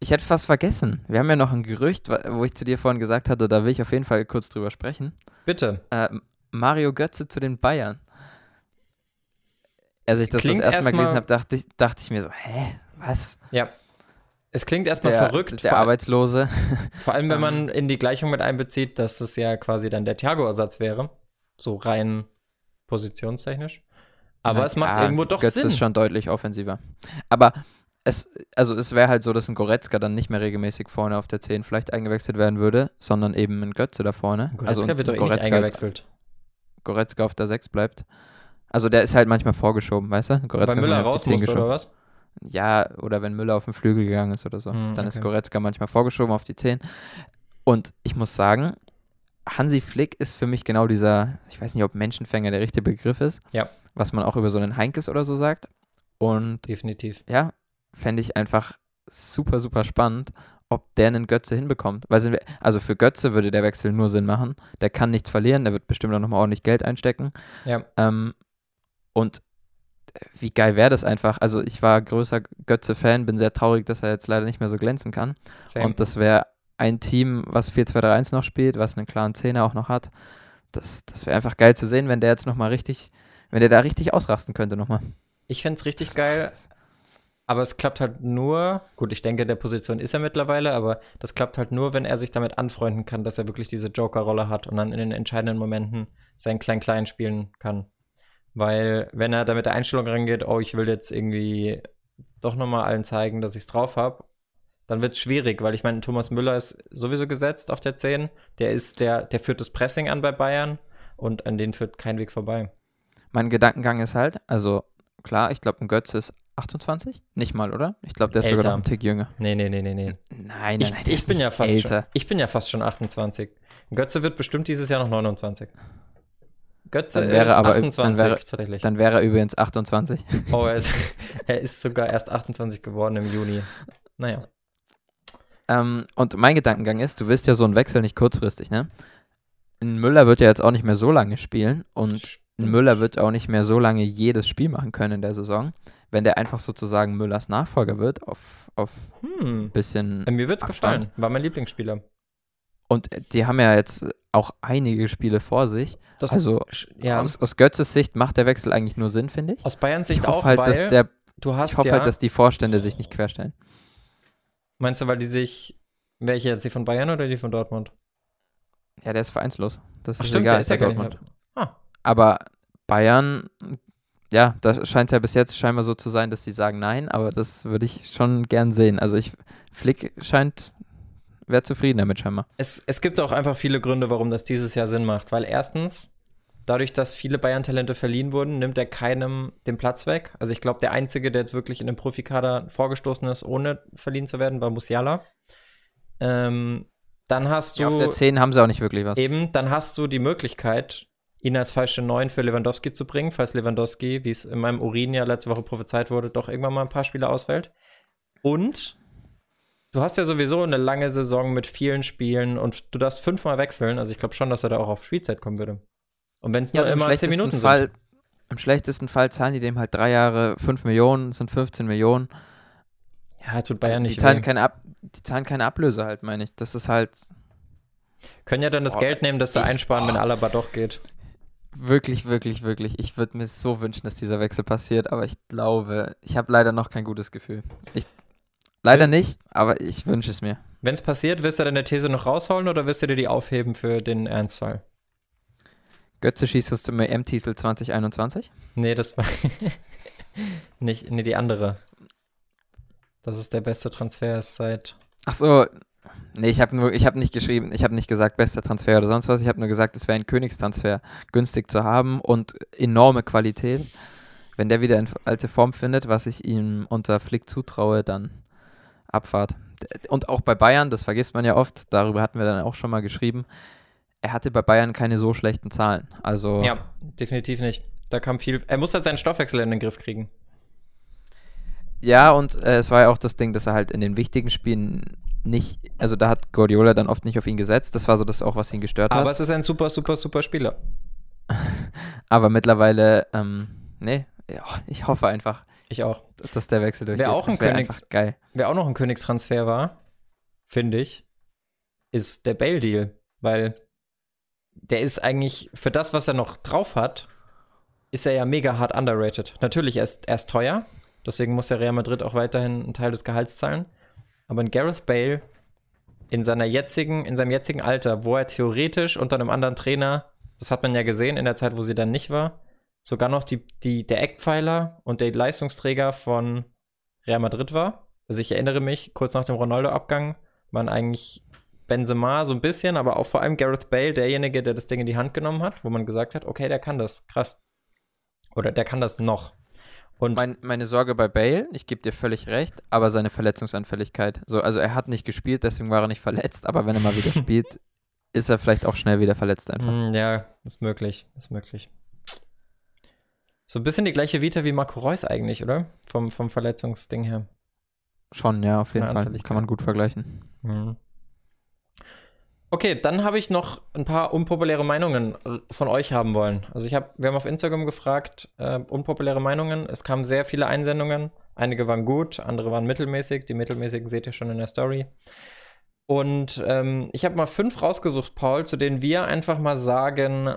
Speaker 2: ich hätte fast vergessen. Wir haben ja noch ein Gerücht, wo ich zu dir vorhin gesagt hatte, da will ich auf jeden Fall kurz drüber sprechen.
Speaker 1: Bitte.
Speaker 2: Äh, Mario Götze zu den Bayern. Als ich das
Speaker 1: Klingt
Speaker 2: das erste Mal
Speaker 1: erstmal-
Speaker 2: gelesen habe, dachte ich, dachte ich mir so, hä, was?
Speaker 1: Ja. Es klingt erstmal
Speaker 2: Der,
Speaker 1: verrückt,
Speaker 2: der
Speaker 1: vor,
Speaker 2: Arbeitslose.
Speaker 1: vor allem wenn
Speaker 2: ähm,
Speaker 1: man in die Gleichung mit einbezieht, dass es ja quasi dann der Thiago-Ersatz wäre. So rein positionstechnisch. Aber
Speaker 2: Na
Speaker 1: es macht
Speaker 2: klar,
Speaker 1: irgendwo doch
Speaker 2: Götze
Speaker 1: Sinn.
Speaker 2: ist schon deutlich offensiver. Aber es, also es wäre halt so, dass ein Goretzka dann nicht mehr regelmäßig vorne auf der 10 vielleicht eingewechselt werden würde, sondern eben ein Götze da vorne.
Speaker 1: Goretzka
Speaker 2: also
Speaker 1: wird doch eh nicht
Speaker 2: Goretzka, halt-
Speaker 1: eingewechselt.
Speaker 2: Goretzka auf der 6 bleibt. Also der ist halt manchmal vorgeschoben, weißt du? Goretzka
Speaker 1: Weil Müller
Speaker 2: auf
Speaker 1: raus
Speaker 2: die 10
Speaker 1: muss, oder was?
Speaker 2: Ja, oder wenn Müller auf den Flügel gegangen ist oder so.
Speaker 1: Hm,
Speaker 2: dann ist
Speaker 1: okay.
Speaker 2: Goretzka manchmal vorgeschoben auf die 10. Und ich muss sagen, Hansi Flick ist für mich genau dieser, ich weiß nicht, ob Menschenfänger der richtige Begriff ist.
Speaker 1: Ja.
Speaker 2: Was man auch über so einen Heinkes oder so sagt. Und
Speaker 1: Definitiv.
Speaker 2: ja, fände ich einfach super, super spannend, ob der einen Götze hinbekommt. Weil sind wir, also für Götze würde der Wechsel nur Sinn machen. Der kann nichts verlieren, der wird bestimmt auch nochmal ordentlich Geld einstecken.
Speaker 1: Ja.
Speaker 2: Ähm, und wie geil wäre das einfach? Also ich war größer Götze-Fan, bin sehr traurig, dass er jetzt leider nicht mehr so glänzen kann.
Speaker 1: Same.
Speaker 2: Und das wäre ein Team, was 4-2-3-1 noch spielt, was einen klaren Zehner auch noch hat. Das, das wäre einfach geil zu sehen, wenn der jetzt nochmal richtig, wenn der da richtig ausrasten könnte nochmal.
Speaker 1: ich fände es richtig geil, aber es klappt halt nur, gut, ich denke, der Position ist er mittlerweile, aber das klappt halt nur, wenn er sich damit anfreunden kann, dass er wirklich diese Joker-Rolle hat und dann in den entscheidenden Momenten sein Klein-Klein spielen kann. Weil, wenn er da mit der Einstellung rangeht, oh, ich will jetzt irgendwie doch nochmal allen zeigen, dass ich es drauf habe, dann wird es schwierig, weil ich meine, Thomas Müller ist sowieso gesetzt auf der 10. Der ist der, der führt das Pressing an bei Bayern und an den führt kein Weg vorbei.
Speaker 2: Mein Gedankengang ist halt, also klar, ich glaube, ein Götze ist 28? Nicht mal, oder? Ich glaube, der ist sogar
Speaker 1: Älter.
Speaker 2: noch ein Tick jünger.
Speaker 1: Nee, nee, nee, nee, nee.
Speaker 2: Nein, nein,
Speaker 1: Ich,
Speaker 2: nein,
Speaker 1: ich bin ja fast
Speaker 2: älter.
Speaker 1: schon, ich bin ja fast schon 28. Götze wird bestimmt dieses Jahr noch 29. Götze
Speaker 2: Dann wäre
Speaker 1: ist
Speaker 2: aber-
Speaker 1: 28
Speaker 2: dann wäre-
Speaker 1: tatsächlich.
Speaker 2: Dann wäre er übrigens 28. [laughs]
Speaker 1: oh, er ist, [laughs] er ist sogar erst 28 geworden im Juni. Naja.
Speaker 2: Ähm, und mein Gedankengang ist, du willst ja so einen Wechsel nicht kurzfristig, ne? Ein Müller wird ja jetzt auch nicht mehr so lange spielen und ein Müller wird auch nicht mehr so lange jedes Spiel machen können in der Saison. Wenn der einfach sozusagen Müllers Nachfolger wird, auf, auf
Speaker 1: Hm.
Speaker 2: ein bisschen.
Speaker 1: Mir wird's
Speaker 2: Abstand.
Speaker 1: gefallen. War mein Lieblingsspieler.
Speaker 2: Und die haben ja jetzt auch einige Spiele vor sich.
Speaker 1: Das,
Speaker 2: also
Speaker 1: ja.
Speaker 2: aus, aus Götzes Sicht macht der Wechsel eigentlich nur Sinn, finde ich.
Speaker 1: aus Bayerns Sicht
Speaker 2: Ich hoffe
Speaker 1: auch,
Speaker 2: halt, dass der,
Speaker 1: du hast
Speaker 2: ich hoffe
Speaker 1: ja,
Speaker 2: halt, dass die Vorstände sich nicht querstellen.
Speaker 1: meinst du, weil die sich, welche jetzt, die von Bayern oder die von Dortmund?
Speaker 2: Ja, der ist vereinslos. Das
Speaker 1: Ach,
Speaker 2: ist
Speaker 1: stimmt,
Speaker 2: egal,
Speaker 1: der ist ja
Speaker 2: Dortmund.
Speaker 1: Ah,
Speaker 2: Aber Bayern, ja, da scheint es ja bis jetzt scheinbar so zu sein, dass sie sagen nein, aber das würde ich schon gern sehen. Also ich, Flick scheint, wäre zufrieden damit scheinbar.
Speaker 1: Es, es gibt auch einfach viele Gründe, warum das dieses Jahr Sinn macht. Weil erstens, dadurch, dass viele Bayern-Talente verliehen wurden, nimmt er keinem den Platz weg. Also ich glaube, der Einzige, der jetzt wirklich in den Profikader vorgestoßen ist, ohne verliehen zu werden, war Musiala. Ähm, dann hast du
Speaker 2: Ja, auf der 10 haben sie auch nicht wirklich was.
Speaker 1: eben, dann hast du die Möglichkeit, ihn als falsche Neun für Lewandowski zu bringen, falls Lewandowski, wie es in meinem Urin ja letzte Woche prophezeit wurde, doch irgendwann mal ein paar Spiele ausfällt. Und du hast ja sowieso eine lange Saison mit vielen Spielen und du darfst fünfmal wechseln. Also ich glaube schon, dass er da auch auf Spielzeit kommen würde. Und wenn es nur immer zehn Minuten
Speaker 2: Fall,
Speaker 1: sind.
Speaker 2: im schlechtesten Fall zahlen die dem halt drei Jahre 5 Millionen, sind 15 Millionen.
Speaker 1: Ja, tut Bayern
Speaker 2: die
Speaker 1: nicht
Speaker 2: zahlen keine Ab die zahlen keine Ablöse halt, meine ich. Das ist halt
Speaker 1: Können ja dann das
Speaker 2: Boah,
Speaker 1: Geld nehmen, das sie einsparen, wenn
Speaker 2: boah.
Speaker 1: Alaba doch geht.
Speaker 2: wirklich, wirklich, wirklich. Ich würde mir so wünschen, dass dieser Wechsel passiert, aber ich glaube, ich habe leider noch kein gutes Gefühl. Ich, leider nicht, aber ich wünsche es mir.
Speaker 1: Wenn es passiert, wirst du deine These noch rausholen oder wirst du dir die aufheben für den Ernstfall?
Speaker 2: Götze schießt aus dem EM-Titel 2021.
Speaker 1: Nee, das war [laughs] nicht, nee, die andere. Das ist der beste Transfer seit.
Speaker 2: Ach so, nee, ich habe nur, ich habe nicht geschrieben, ich habe nicht gesagt bester Transfer oder sonst was. Ich habe nur gesagt, es wäre ein Königstransfer, günstig zu haben und enorme Qualität. Wenn der wieder in alte Form findet, was ich ihm unter Flick zutraue, dann Abfahrt. Und auch bei Bayern, das vergisst man ja oft, darüber hatten wir dann auch schon mal geschrieben, er hatte bei Bayern keine so schlechten Zahlen. Also
Speaker 1: Ja, definitiv nicht. Da kam viel. Er muss halt seinen Stoffwechsel in den Griff kriegen.
Speaker 2: Ja, und äh, es war ja auch das Ding, dass er halt in den wichtigen Spielen nicht, also da hat Guardiola dann oft nicht auf ihn gesetzt. Das war so das auch, was ihn gestört hat.
Speaker 1: Aber es ist ein super, super, super Spieler. [laughs]
Speaker 2: Aber mittlerweile, ähm, nee, ich hoffe einfach,
Speaker 1: Ich auch.
Speaker 2: dass der Wechsel durchgeht.
Speaker 1: Wer auch ein Königs-. Wer auch noch ein Königstransfer war, finde ich, ist der Bale-Deal. Weil der ist eigentlich, für das, was er noch drauf hat, ist er ja mega hart underrated. Natürlich, er ist, er ist teuer. Deswegen muss der Real Madrid auch weiterhin einen Teil des Gehalts zahlen. Aber ein Gareth Bale in seiner jetzigen, in seinem jetzigen Alter, wo er theoretisch unter einem anderen Trainer, das hat man ja gesehen in der Zeit, wo sie dann nicht war, sogar noch die, die, der Eckpfeiler und der Leistungsträger von Real Madrid war. Also ich erinnere mich, kurz nach dem Ronaldo-Abgang waren eigentlich Benzema so ein bisschen, aber auch vor allem Gareth Bale derjenige, der das Ding in die Hand genommen hat, wo man gesagt hat, okay, der kann das, krass. Oder der kann das noch. Und
Speaker 2: Mein, meine Sorge bei Bale, ich gebe dir völlig recht, aber seine Verletzungsanfälligkeit. So, also er hat nicht gespielt, deswegen war er nicht verletzt, aber wenn er mal wieder [laughs] spielt, ist er vielleicht auch schnell wieder verletzt einfach.
Speaker 1: Mm, ja, ist möglich, ist möglich. So ein bisschen die gleiche Vita wie Marco Reus eigentlich, oder? Vom, vom Verletzungsding her.
Speaker 2: Schon, ja, auf jeden Fall. Kann man gut vergleichen.
Speaker 1: Mhm. Okay, dann habe ich noch ein paar unpopuläre Meinungen äh, von euch haben wollen. Also ich habe, wir haben auf Instagram gefragt, äh, unpopuläre Meinungen. Es kamen sehr viele Einsendungen. Einige waren gut, andere waren mittelmäßig. Die mittelmäßigen seht ihr schon in der Story. Und ähm, ich habe mal fünf rausgesucht, Paul, zu denen wir einfach mal sagen,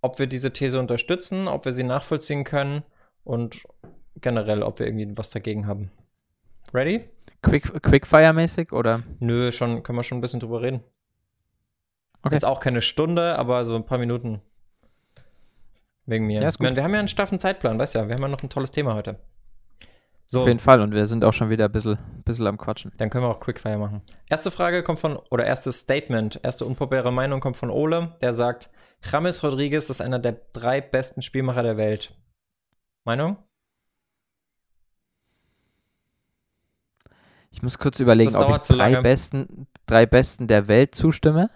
Speaker 1: ob wir diese These unterstützen, ob wir sie nachvollziehen können und generell, ob wir irgendwie was dagegen haben. Ready?
Speaker 2: Quick, Quickfire-mäßig oder?
Speaker 1: Nö, schon, können wir schon ein bisschen drüber reden.
Speaker 2: Okay.
Speaker 1: Jetzt auch keine Stunde, aber so ein paar Minuten. Wegen mir.
Speaker 2: Ja,
Speaker 1: meine, wir haben ja einen straffen Zeitplan, weißt ja, wir haben ja noch ein tolles Thema heute. So,
Speaker 2: Auf jeden Fall. Und wir sind auch schon wieder ein bisschen, bisschen am Quatschen.
Speaker 1: dann können wir auch Quickfire machen. Erste Frage kommt von, oder erstes Statement, erste unpopuläre Meinung kommt von Ole, der sagt, James Rodriguez ist einer der drei besten Spielmacher der Welt. Meinung?
Speaker 2: Ich muss kurz überlegen, ob ich drei besten, drei besten der Welt zustimme.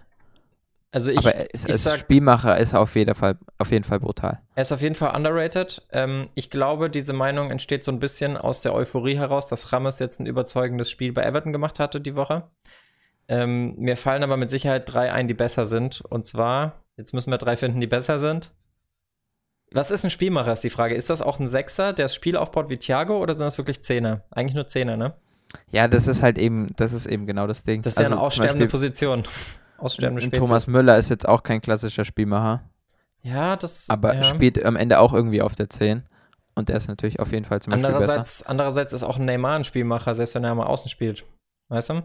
Speaker 1: Also ich,
Speaker 2: aber es,
Speaker 1: ich
Speaker 2: als
Speaker 1: sag,
Speaker 2: Spielmacher ist auf jeden Fall, auf jeden Fall brutal.
Speaker 1: Er ist auf jeden Fall underrated. Ähm, ich glaube, diese Meinung entsteht so ein bisschen aus der Euphorie heraus, dass Ramos jetzt ein überzeugendes Spiel bei Everton gemacht hatte die Woche. Ähm, mir fallen aber mit Sicherheit drei ein, die besser sind. Und zwar, jetzt müssen wir drei finden, die besser sind. Was ist ein Spielmacher, ist die Frage. Ist das auch ein Sechser, der das Spiel aufbaut wie Thiago oder sind das wirklich Zehner? Eigentlich nur Zehner, ne?
Speaker 2: Ja, das ist halt eben, das ist eben genau das Ding.
Speaker 1: Das ist ja
Speaker 2: Also
Speaker 1: eine
Speaker 2: zum
Speaker 1: aussterbende
Speaker 2: Beispiel-
Speaker 1: Position. aussterbende
Speaker 2: Und
Speaker 1: Spezies.
Speaker 2: Thomas Müller ist jetzt auch kein klassischer Spielmacher,
Speaker 1: ja, das.
Speaker 2: aber
Speaker 1: ja.
Speaker 2: spielt am Ende auch irgendwie auf der 10. Und der ist natürlich auf jeden Fall zum Beispiel besser.
Speaker 1: Andererseits, andererseits ist auch ein Neymar ein Spielmacher, selbst wenn er mal außen spielt. Weißt du?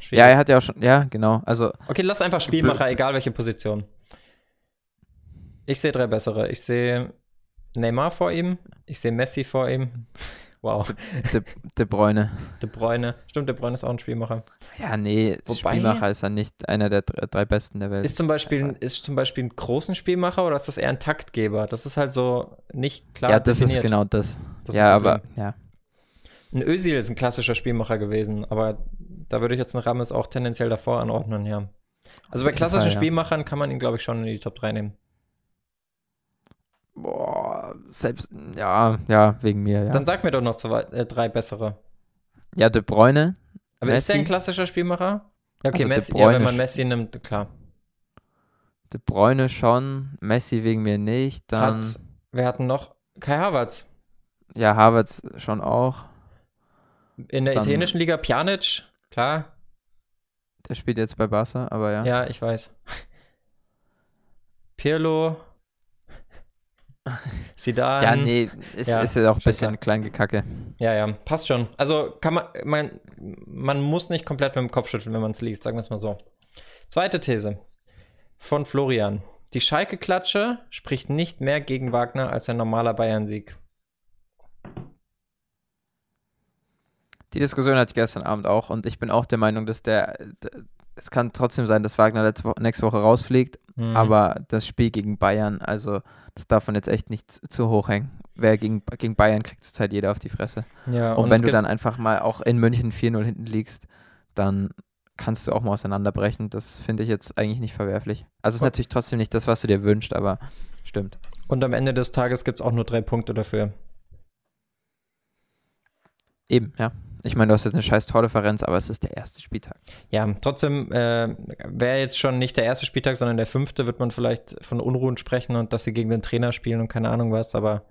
Speaker 1: Schwierig.
Speaker 2: Ja, er hat ja auch schon, ja, genau. Also,
Speaker 1: Okay, lass einfach Spielmacher, egal welche Position. Ich sehe drei bessere. Ich sehe Neymar vor ihm, ich sehe Messi vor ihm. Wow,
Speaker 2: De, De Bruyne.
Speaker 1: De Bruyne. Stimmt, De Bruyne ist auch ein Spielmacher.
Speaker 2: Ja, nee,
Speaker 1: Wobei-
Speaker 2: Spielmacher ist dann nicht einer der drei, drei besten der Welt.
Speaker 1: Ist zum, Beispiel, ist zum Beispiel ein großen Spielmacher oder ist das eher ein Taktgeber? Das ist halt so nicht klar
Speaker 2: ja, das ist
Speaker 1: definiert.
Speaker 2: genau das.
Speaker 1: Das
Speaker 2: ja,
Speaker 1: Problem.
Speaker 2: aber, ja.
Speaker 1: Ein Özil ist ein klassischer Spielmacher gewesen, aber da würde ich jetzt einen Rames auch tendenziell davor anordnen, ja. Also bei klassischen
Speaker 2: Fall, ja.
Speaker 1: Spielmachern kann man ihn, glaube ich, schon in die Top 3 nehmen.
Speaker 2: Boah, selbst, ja, ja, wegen mir, ja.
Speaker 1: Dann sag mir doch noch zwei, äh, drei bessere.
Speaker 2: ja, De Bruyne.
Speaker 1: Aber ist der ein
Speaker 2: Messi?
Speaker 1: klassischer Spielmacher? Ja, okay,
Speaker 2: Also
Speaker 1: Messi, ja, wenn man Messi nimmt, klar.
Speaker 2: De Bruyne schon, Messi wegen mir nicht, dann,
Speaker 1: Hat, wir hatten noch Kai Havertz.
Speaker 2: ja, Havertz schon auch.
Speaker 1: In der
Speaker 2: Dann-
Speaker 1: italienischen Liga Pjanic, klar.
Speaker 2: Der spielt jetzt bei Barca, aber ja.
Speaker 1: Ja, ich weiß. Pirlo. Zidane.
Speaker 2: Ja, nee, ist
Speaker 1: ja,
Speaker 2: ist ja auch ein bisschen klein gekacke.
Speaker 1: Ja, ja, passt schon. Also kann man, man, man muss nicht komplett mit dem Kopf schütteln, wenn man es liest, sagen wir es mal so. Zweite These von Florian. Die Schalke-Klatsche spricht nicht mehr gegen Wagner als ein normaler Bayern-Sieg.
Speaker 2: Die Diskussion hatte ich gestern Abend auch und ich bin auch der Meinung, dass der, es kann trotzdem sein, dass Wagner letzte nächste Woche rausfliegt,
Speaker 1: Mhm.
Speaker 2: aber das Spiel gegen Bayern, also das darf man jetzt echt nicht zu- hoch hängen. Wer gegen, gegen Bayern kriegt zurzeit jeder auf die Fresse.
Speaker 1: ja,
Speaker 2: Und,
Speaker 1: es
Speaker 2: wenn du dann einfach mal auch in München 4-0 hinten liegst, dann kannst du auch mal auseinanderbrechen. Das finde ich jetzt eigentlich nicht verwerflich. Also es ist
Speaker 1: Und-
Speaker 2: natürlich trotzdem nicht das, was du dir wünschst, aber stimmt.
Speaker 1: Und am Ende des Tages gibt es auch nur drei Punkte dafür.
Speaker 2: Eben, ja. Ich meine, du hast jetzt eine scheiß Tordifferenz, aber es ist der erste Spieltag.
Speaker 1: Ja, trotzdem äh, wäre jetzt schon nicht der erste Spieltag, sondern der fünfte, wird man vielleicht von Unruhen sprechen und dass sie gegen den Trainer spielen und keine Ahnung was, aber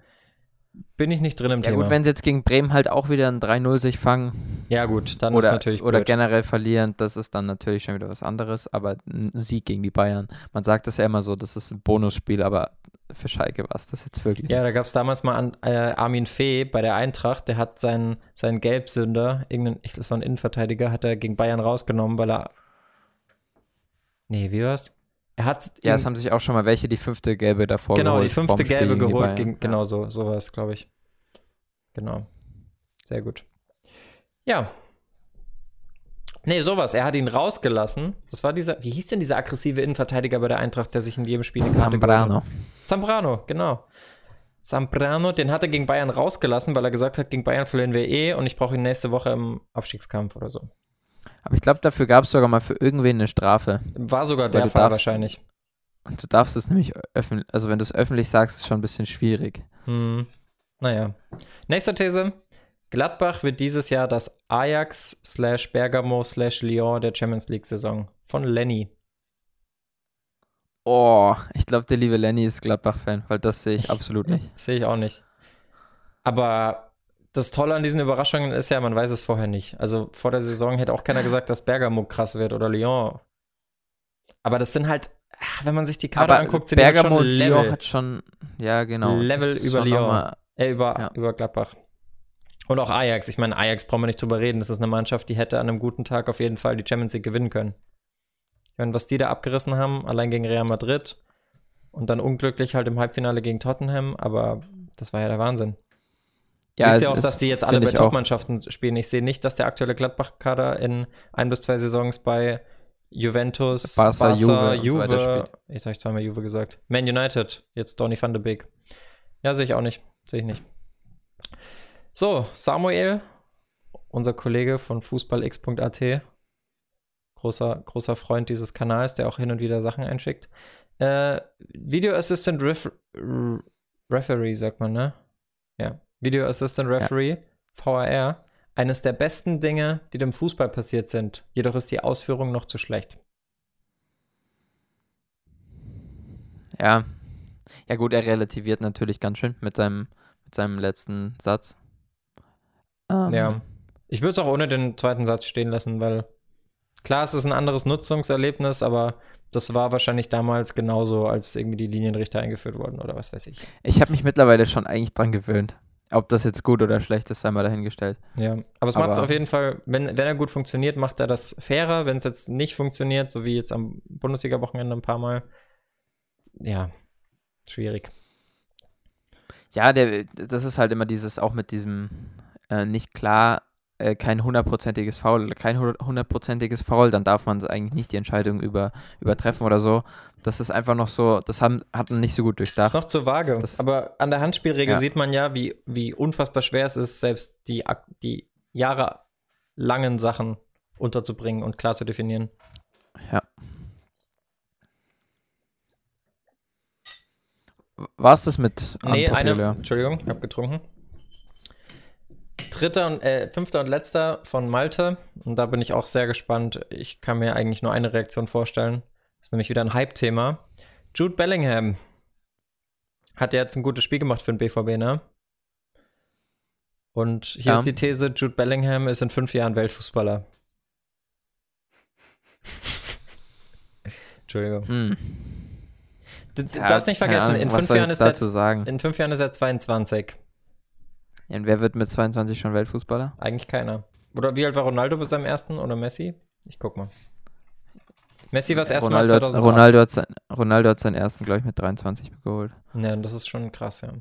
Speaker 1: bin ich nicht drin im
Speaker 2: Ja
Speaker 1: Thema.
Speaker 2: gut, wenn sie jetzt gegen Bremen halt auch wieder ein 3-0 sich fangen
Speaker 1: ja gut, dann ist
Speaker 2: oder,
Speaker 1: natürlich
Speaker 2: oder
Speaker 1: blöd.
Speaker 2: generell verlieren, das ist dann natürlich schon wieder was anderes, aber ein Sieg gegen die Bayern. Man sagt das ja immer so, das ist ein Bonusspiel, aber für Schalke war es das jetzt wirklich.
Speaker 1: Ja, da gab es damals mal an, äh, Armin Fee bei der Eintracht, der hat seinen, seinen Gelbsünder, irgendein, ich, das war ein Innenverteidiger, hat er gegen Bayern rausgenommen, weil er. Nee, wie war's? Er hat.
Speaker 2: Ja, es haben sich auch schon mal welche die fünfte gelbe davor
Speaker 1: genau,
Speaker 2: geholt.
Speaker 1: die fünfte Gelbe geholt. Gegen,
Speaker 2: Ja.
Speaker 1: genau so, sowas, glaube ich. Genau. Sehr gut. Ja. Nee, sowas. Er hat ihn rausgelassen. Das war dieser, wie hieß denn dieser aggressive Innenverteidiger bei der Eintracht, der sich in jedem Spiel eine Karte?
Speaker 2: Zambrano.
Speaker 1: Zambrano, genau. Zambrano, den hat er gegen Bayern rausgelassen, weil er gesagt hat, gegen Bayern verlieren wir eh und ich brauche ihn nächste Woche im Abstiegskampf oder so.
Speaker 2: Aber ich glaube, dafür gab es sogar mal für irgendwen eine Strafe.
Speaker 1: War sogar der Fall
Speaker 2: darfst-
Speaker 1: wahrscheinlich.
Speaker 2: Und du darfst es nämlich öffentlich, also wenn du es öffentlich sagst, ist es schon ein bisschen schwierig.
Speaker 1: Hm. Naja. Nächste These. Gladbach wird dieses Jahr das Ajax slash Bergamo slash Lyon der Champions League Saison. Von Lenny.
Speaker 2: Oh, ich glaube, der liebe Lenny ist Gladbach-Fan, weil das sehe ich absolut [laughs] nicht.
Speaker 1: Sehe ich auch nicht. Aber das Tolle an diesen Überraschungen ist ja, man weiß es vorher nicht. Also vor der Saison hätte auch keiner gesagt, dass Bergamo krass wird oder Lyon. Aber das sind halt, wenn man sich die Kader
Speaker 2: Aber
Speaker 1: anguckt, sind halt
Speaker 2: Bergamo
Speaker 1: schon Level,
Speaker 2: Lyon hat schon, ja genau.
Speaker 1: Level über Lyon.
Speaker 2: mal-
Speaker 1: äh, über,
Speaker 2: Ja.
Speaker 1: über Gladbach. Und auch Ajax. Ich meine, Ajax brauchen wir nicht drüber reden. Das ist eine Mannschaft, die hätte an einem guten Tag auf jeden Fall die Champions League gewinnen können. Ich meine, was die da abgerissen haben, allein gegen Real Madrid und dann unglücklich halt im Halbfinale gegen Tottenham, aber das war ja der Wahnsinn. Ja,
Speaker 2: Ja,
Speaker 1: Siehst ja auch,
Speaker 2: das
Speaker 1: dass die jetzt alle bei
Speaker 2: ich.
Speaker 1: Top-Mannschaften spielen. Ich sehe nicht, dass der aktuelle Gladbach-Kader in ein bis zwei Saisons bei Juventus,
Speaker 2: Barca,
Speaker 1: Barca,
Speaker 2: Juve so
Speaker 1: Juve,
Speaker 2: weiter
Speaker 1: jetzt habe ich zweimal Juve gesagt, Man United, jetzt Donny van de Beek. Ja, sehe ich auch nicht. Sehe ich nicht. So, Samuel, unser Kollege von fußballx.at, großer, großer Freund dieses Kanals, der auch hin und wieder Sachen einschickt. Äh, Video Assistant Ref Referee, sagt man, ne? Ja. Video Assistant Referee, VAR. Eines der besten Dinge, die dem Fußball passiert sind. Jedoch ist die Ausführung noch zu schlecht.
Speaker 2: Ja. Ja gut, er relativiert natürlich ganz schön mit seinem, mit seinem letzten Satz. Ähm,
Speaker 1: Ja. Ich würde es auch ohne den zweiten Satz stehen lassen, weil Klar, es ist ein anderes Nutzungserlebnis, aber das war wahrscheinlich damals genauso, als irgendwie die Linienrichter eingeführt wurden oder was weiß ich.
Speaker 2: Ich habe mich mittlerweile schon eigentlich dran gewöhnt. Ob das jetzt gut oder schlecht ist, sei mal dahingestellt.
Speaker 1: Ja, aber es macht es auf jeden Fall, wenn, wenn er gut funktioniert, macht er das fairer. Wenn es jetzt nicht funktioniert, so wie jetzt am Bundesliga-Wochenende ein paar Mal, ja, schwierig.
Speaker 2: Ja, der, das ist halt immer dieses, auch mit diesem äh, nicht klar, äh, kein hundertprozentiges Foul, kein hundertprozentiges Foul, dann darf man eigentlich nicht die Entscheidung über, übertreffen oder so. Das ist einfach noch so, das haben, hat man nicht so gut durchdacht. Ist
Speaker 1: noch zu vage. Das, aber an der Handspielregel ja. sieht man ja, wie, wie unfassbar schwer es ist, selbst die, die jahrelangen Sachen unterzubringen und klar zu definieren.
Speaker 2: Ja. War es das mit
Speaker 1: Nee, eine, Entschuldigung, ich habe getrunken. Dritter und äh, fünfter und letzter von Malte. Und da bin ich auch sehr gespannt. Ich kann mir eigentlich nur eine Reaktion vorstellen. Das ist nämlich wieder ein Hype-Thema. Jude Bellingham hat jetzt ein gutes Spiel gemacht für den BVB, ne? Und hier ja. ist die These: Jude Bellingham ist in fünf Jahren Weltfußballer. [laughs] Entschuldigung. Hm. Du ja, darfst nicht vergessen, Ahnung, in, fünf Jahren ist er, in fünf Jahren ist er 22.
Speaker 2: Und wer wird mit 22 schon Weltfußballer?
Speaker 1: Eigentlich keiner. Oder wie alt war Ronaldo bei seinem ersten oder Messi? Ich guck mal. Messi war das erste
Speaker 2: Ronaldo Mal 2008. Ronaldo hat, sein, Ronaldo hat seinen ersten, glaube ich, mit 23 geholt.
Speaker 1: Ja, das ist schon krass, ja.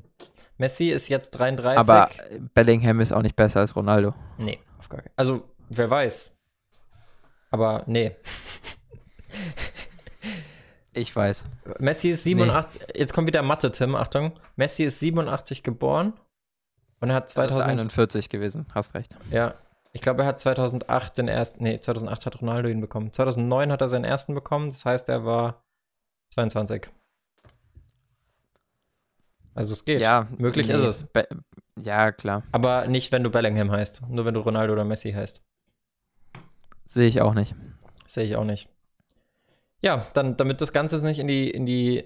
Speaker 1: Messi ist jetzt 33.
Speaker 2: Aber Bellingham ist auch nicht besser als Ronaldo.
Speaker 1: Nee, auf gar keinen Also, wer weiß. Aber nee.
Speaker 2: Ich weiß.
Speaker 1: Messi ist 87. Nee. Jetzt kommt wieder Mathe, Tim. Achtung. Messi ist 87 geboren und er hat
Speaker 2: 2041 gewesen. Hast recht.
Speaker 1: Ja. Ich glaube, er hat 2008 den ersten. Nee, 2008 hat Ronaldo ihn bekommen. 2009 hat er seinen ersten bekommen. Das heißt, er war 22. Also es geht.
Speaker 2: Ja,
Speaker 1: möglich nee, ist es.
Speaker 2: Be ja, klar.
Speaker 1: Aber nicht, wenn du Bellingham heißt. Nur wenn du Ronaldo oder Messi heißt.
Speaker 2: Sehe ich auch nicht.
Speaker 1: Sehe ich auch nicht. Ja, dann, damit das Ganze nicht in die, in die,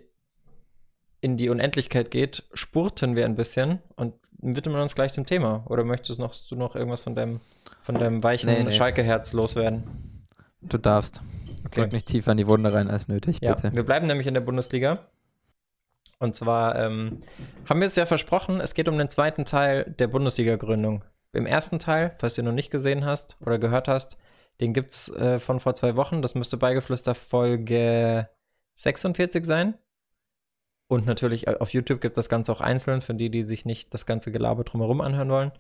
Speaker 1: in die Unendlichkeit geht, spurten wir ein bisschen und widmen uns gleich dem Thema. Oder möchtest noch, du noch irgendwas von deinem, von deinem weichen nee, nee. Schalke-Herz loswerden?
Speaker 2: Du darfst. Okay. Drück mich tiefer in die Wunde rein als nötig,
Speaker 1: ja,
Speaker 2: bitte.
Speaker 1: Wir bleiben nämlich in der Bundesliga. Und zwar ähm, haben wir es ja versprochen, es geht um den zweiten Teil der Bundesliga-Gründung. Im ersten Teil, falls du noch nicht gesehen hast oder gehört hast, den gibt es äh, von vor zwei Wochen. Das müsste Beigeflüster Folge 46 sein. Und natürlich äh, auf YouTube gibt es das Ganze auch einzeln, für die, die sich nicht das ganze Gelaber drumherum anhören wollen.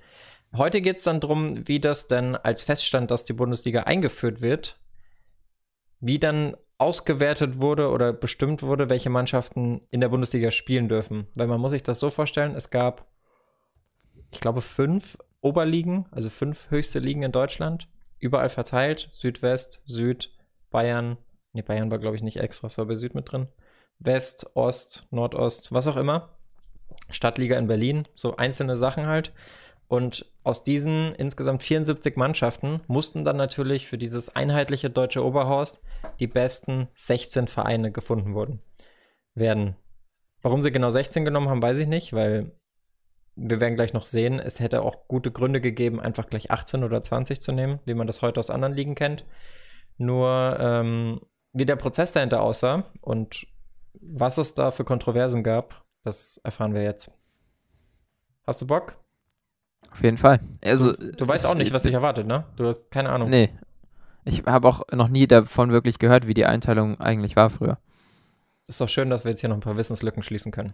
Speaker 1: Heute geht es dann darum, wie das denn als Feststand, dass die Bundesliga eingeführt wird, wie dann ausgewertet wurde oder bestimmt wurde, welche Mannschaften in der Bundesliga spielen dürfen. Weil man muss sich das so vorstellen, es gab, ich glaube, fünf Oberligen, also fünf höchste Ligen in Deutschland überall verteilt. Südwest, Süd, Bayern. Ne, Bayern war, glaube ich, nicht extra, es war bei Süd mit drin. West, Ost, Nordost, was auch immer. Stadtliga in Berlin, so einzelne Sachen halt. Und aus diesen insgesamt 74 Mannschaften mussten dann natürlich für dieses einheitliche deutsche Oberhaus die besten 16 Vereine gefunden wurden, werden. Warum sie genau 16 genommen haben, weiß ich nicht, weil wir werden gleich noch sehen, es hätte auch gute Gründe gegeben, einfach gleich 18 oder 20 zu nehmen, wie man das heute aus anderen Ligen kennt. Nur ähm, wie der Prozess dahinter aussah und was es da für Kontroversen gab, das erfahren wir jetzt. Hast du Bock?
Speaker 2: Auf jeden Fall.
Speaker 1: Also, du, du weißt auch nicht, was dich erwartet, ne? Du hast keine Ahnung.
Speaker 2: Nee. Ich habe auch noch nie davon wirklich gehört, wie die Einteilung eigentlich war früher.
Speaker 1: Ist doch schön, dass wir jetzt hier noch ein paar Wissenslücken schließen können.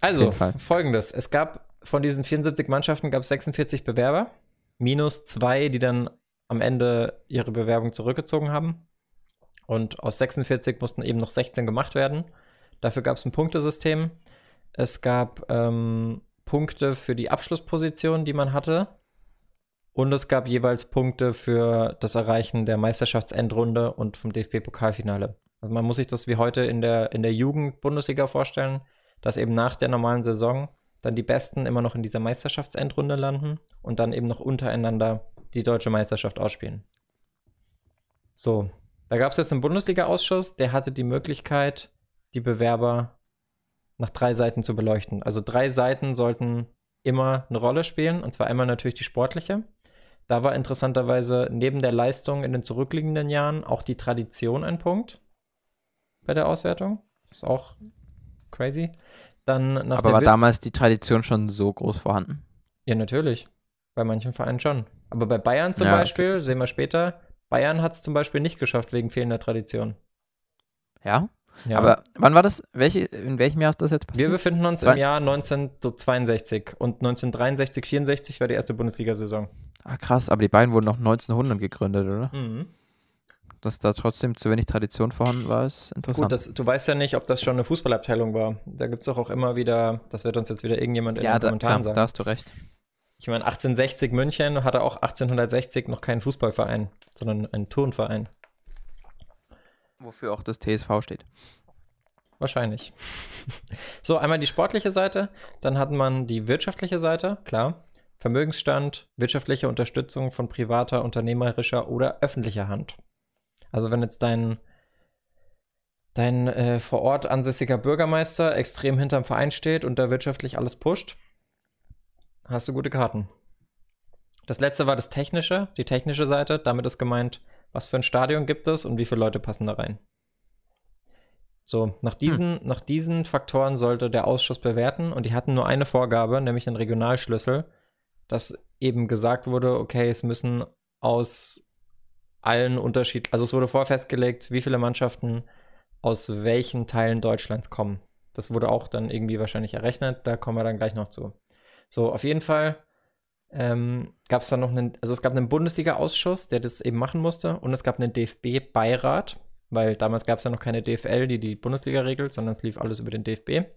Speaker 1: Also, folgendes. Es gab von diesen 74 Mannschaften gab es 46 Bewerber, minus zwei, die dann am Ende ihre Bewerbung zurückgezogen haben. Und aus 46 mussten eben noch 16 gemacht werden. Dafür gab es ein Punktesystem. Es gab ähm, Punkte für die Abschlussposition, die man hatte. Und es gab jeweils Punkte für das Erreichen der Meisterschaftsendrunde und vom DFB-Pokalfinale. Also man muss sich das wie heute in der, in der Jugend-Bundesliga vorstellen dass eben nach der normalen Saison dann die Besten immer noch in dieser Meisterschaftsendrunde landen und dann eben noch untereinander die deutsche Meisterschaft ausspielen. So, da gab es jetzt einen Bundesliga-Ausschuss, der hatte die Möglichkeit, die Bewerber nach drei Seiten zu beleuchten. Also drei Seiten sollten immer eine Rolle spielen, und zwar einmal natürlich die sportliche, Da war interessanterweise neben der Leistung in den zurückliegenden Jahren auch die Tradition ein Punkt bei der Auswertung. Ist auch crazy. Dann nach
Speaker 2: Aber war damals die Tradition schon so groß vorhanden?
Speaker 1: Ja, natürlich. Bei manchen Vereinen schon. Aber bei Bayern zum ja, Beispiel, okay. sehen wir später, Bayern hat es zum Beispiel nicht geschafft wegen fehlender Tradition.
Speaker 2: Ja? ja? Aber wann war das? Welche, in welchem Jahr ist das jetzt passiert?
Speaker 1: Wir befinden uns im Jahr 1962 und 1963, 64 war die erste Bundesliga-Saison.
Speaker 2: Ah, krass, aber die beiden wurden noch 1900 gegründet, oder? Mhm. Dass da trotzdem zu wenig Tradition vorhanden war, ist interessant.
Speaker 1: Gut, das, du weißt ja nicht, ob das schon eine Fußballabteilung war. Da gibt es doch auch immer wieder, das wird uns jetzt wieder irgendjemand in ja, den da, Kommentaren klar, sagen.
Speaker 2: da hast du recht.
Speaker 1: Ich meine, 1860 München hatte auch 1860 noch keinen Fußballverein, sondern einen Turnverein.
Speaker 2: Wofür auch das TSV steht.
Speaker 1: Wahrscheinlich. [laughs] so, einmal die sportliche Seite, dann hat man die wirtschaftliche Seite, klar. Vermögensstand, wirtschaftliche Unterstützung von privater, unternehmerischer oder öffentlicher Hand. Also wenn jetzt dein, dein äh, vor Ort ansässiger Bürgermeister extrem hinterm Verein steht und da wirtschaftlich alles pusht, hast du gute Karten. Das letzte war das technische, die technische Seite. Damit ist gemeint, was für ein Stadion gibt es und wie viele Leute passen da rein. So, nach hm. diesen, hm. nach diesen Faktoren sollte der Ausschuss bewerten und die hatten nur eine Vorgabe, nämlich den Regionalschlüssel, dass eben gesagt wurde, okay, es müssen aus allen Unterschieden, also es wurde vorher festgelegt, wie viele Mannschaften aus welchen Teilen Deutschlands kommen. Das wurde auch dann irgendwie wahrscheinlich errechnet, da kommen wir dann gleich noch zu. So, auf jeden Fall ähm, gab es dann noch einen, also es gab einen Bundesliga-Ausschuss, der das eben machen musste, und es gab einen DFB-Beirat, weil damals gab es ja noch keine DFL, die die Bundesliga regelt, sondern es lief alles über den DFB.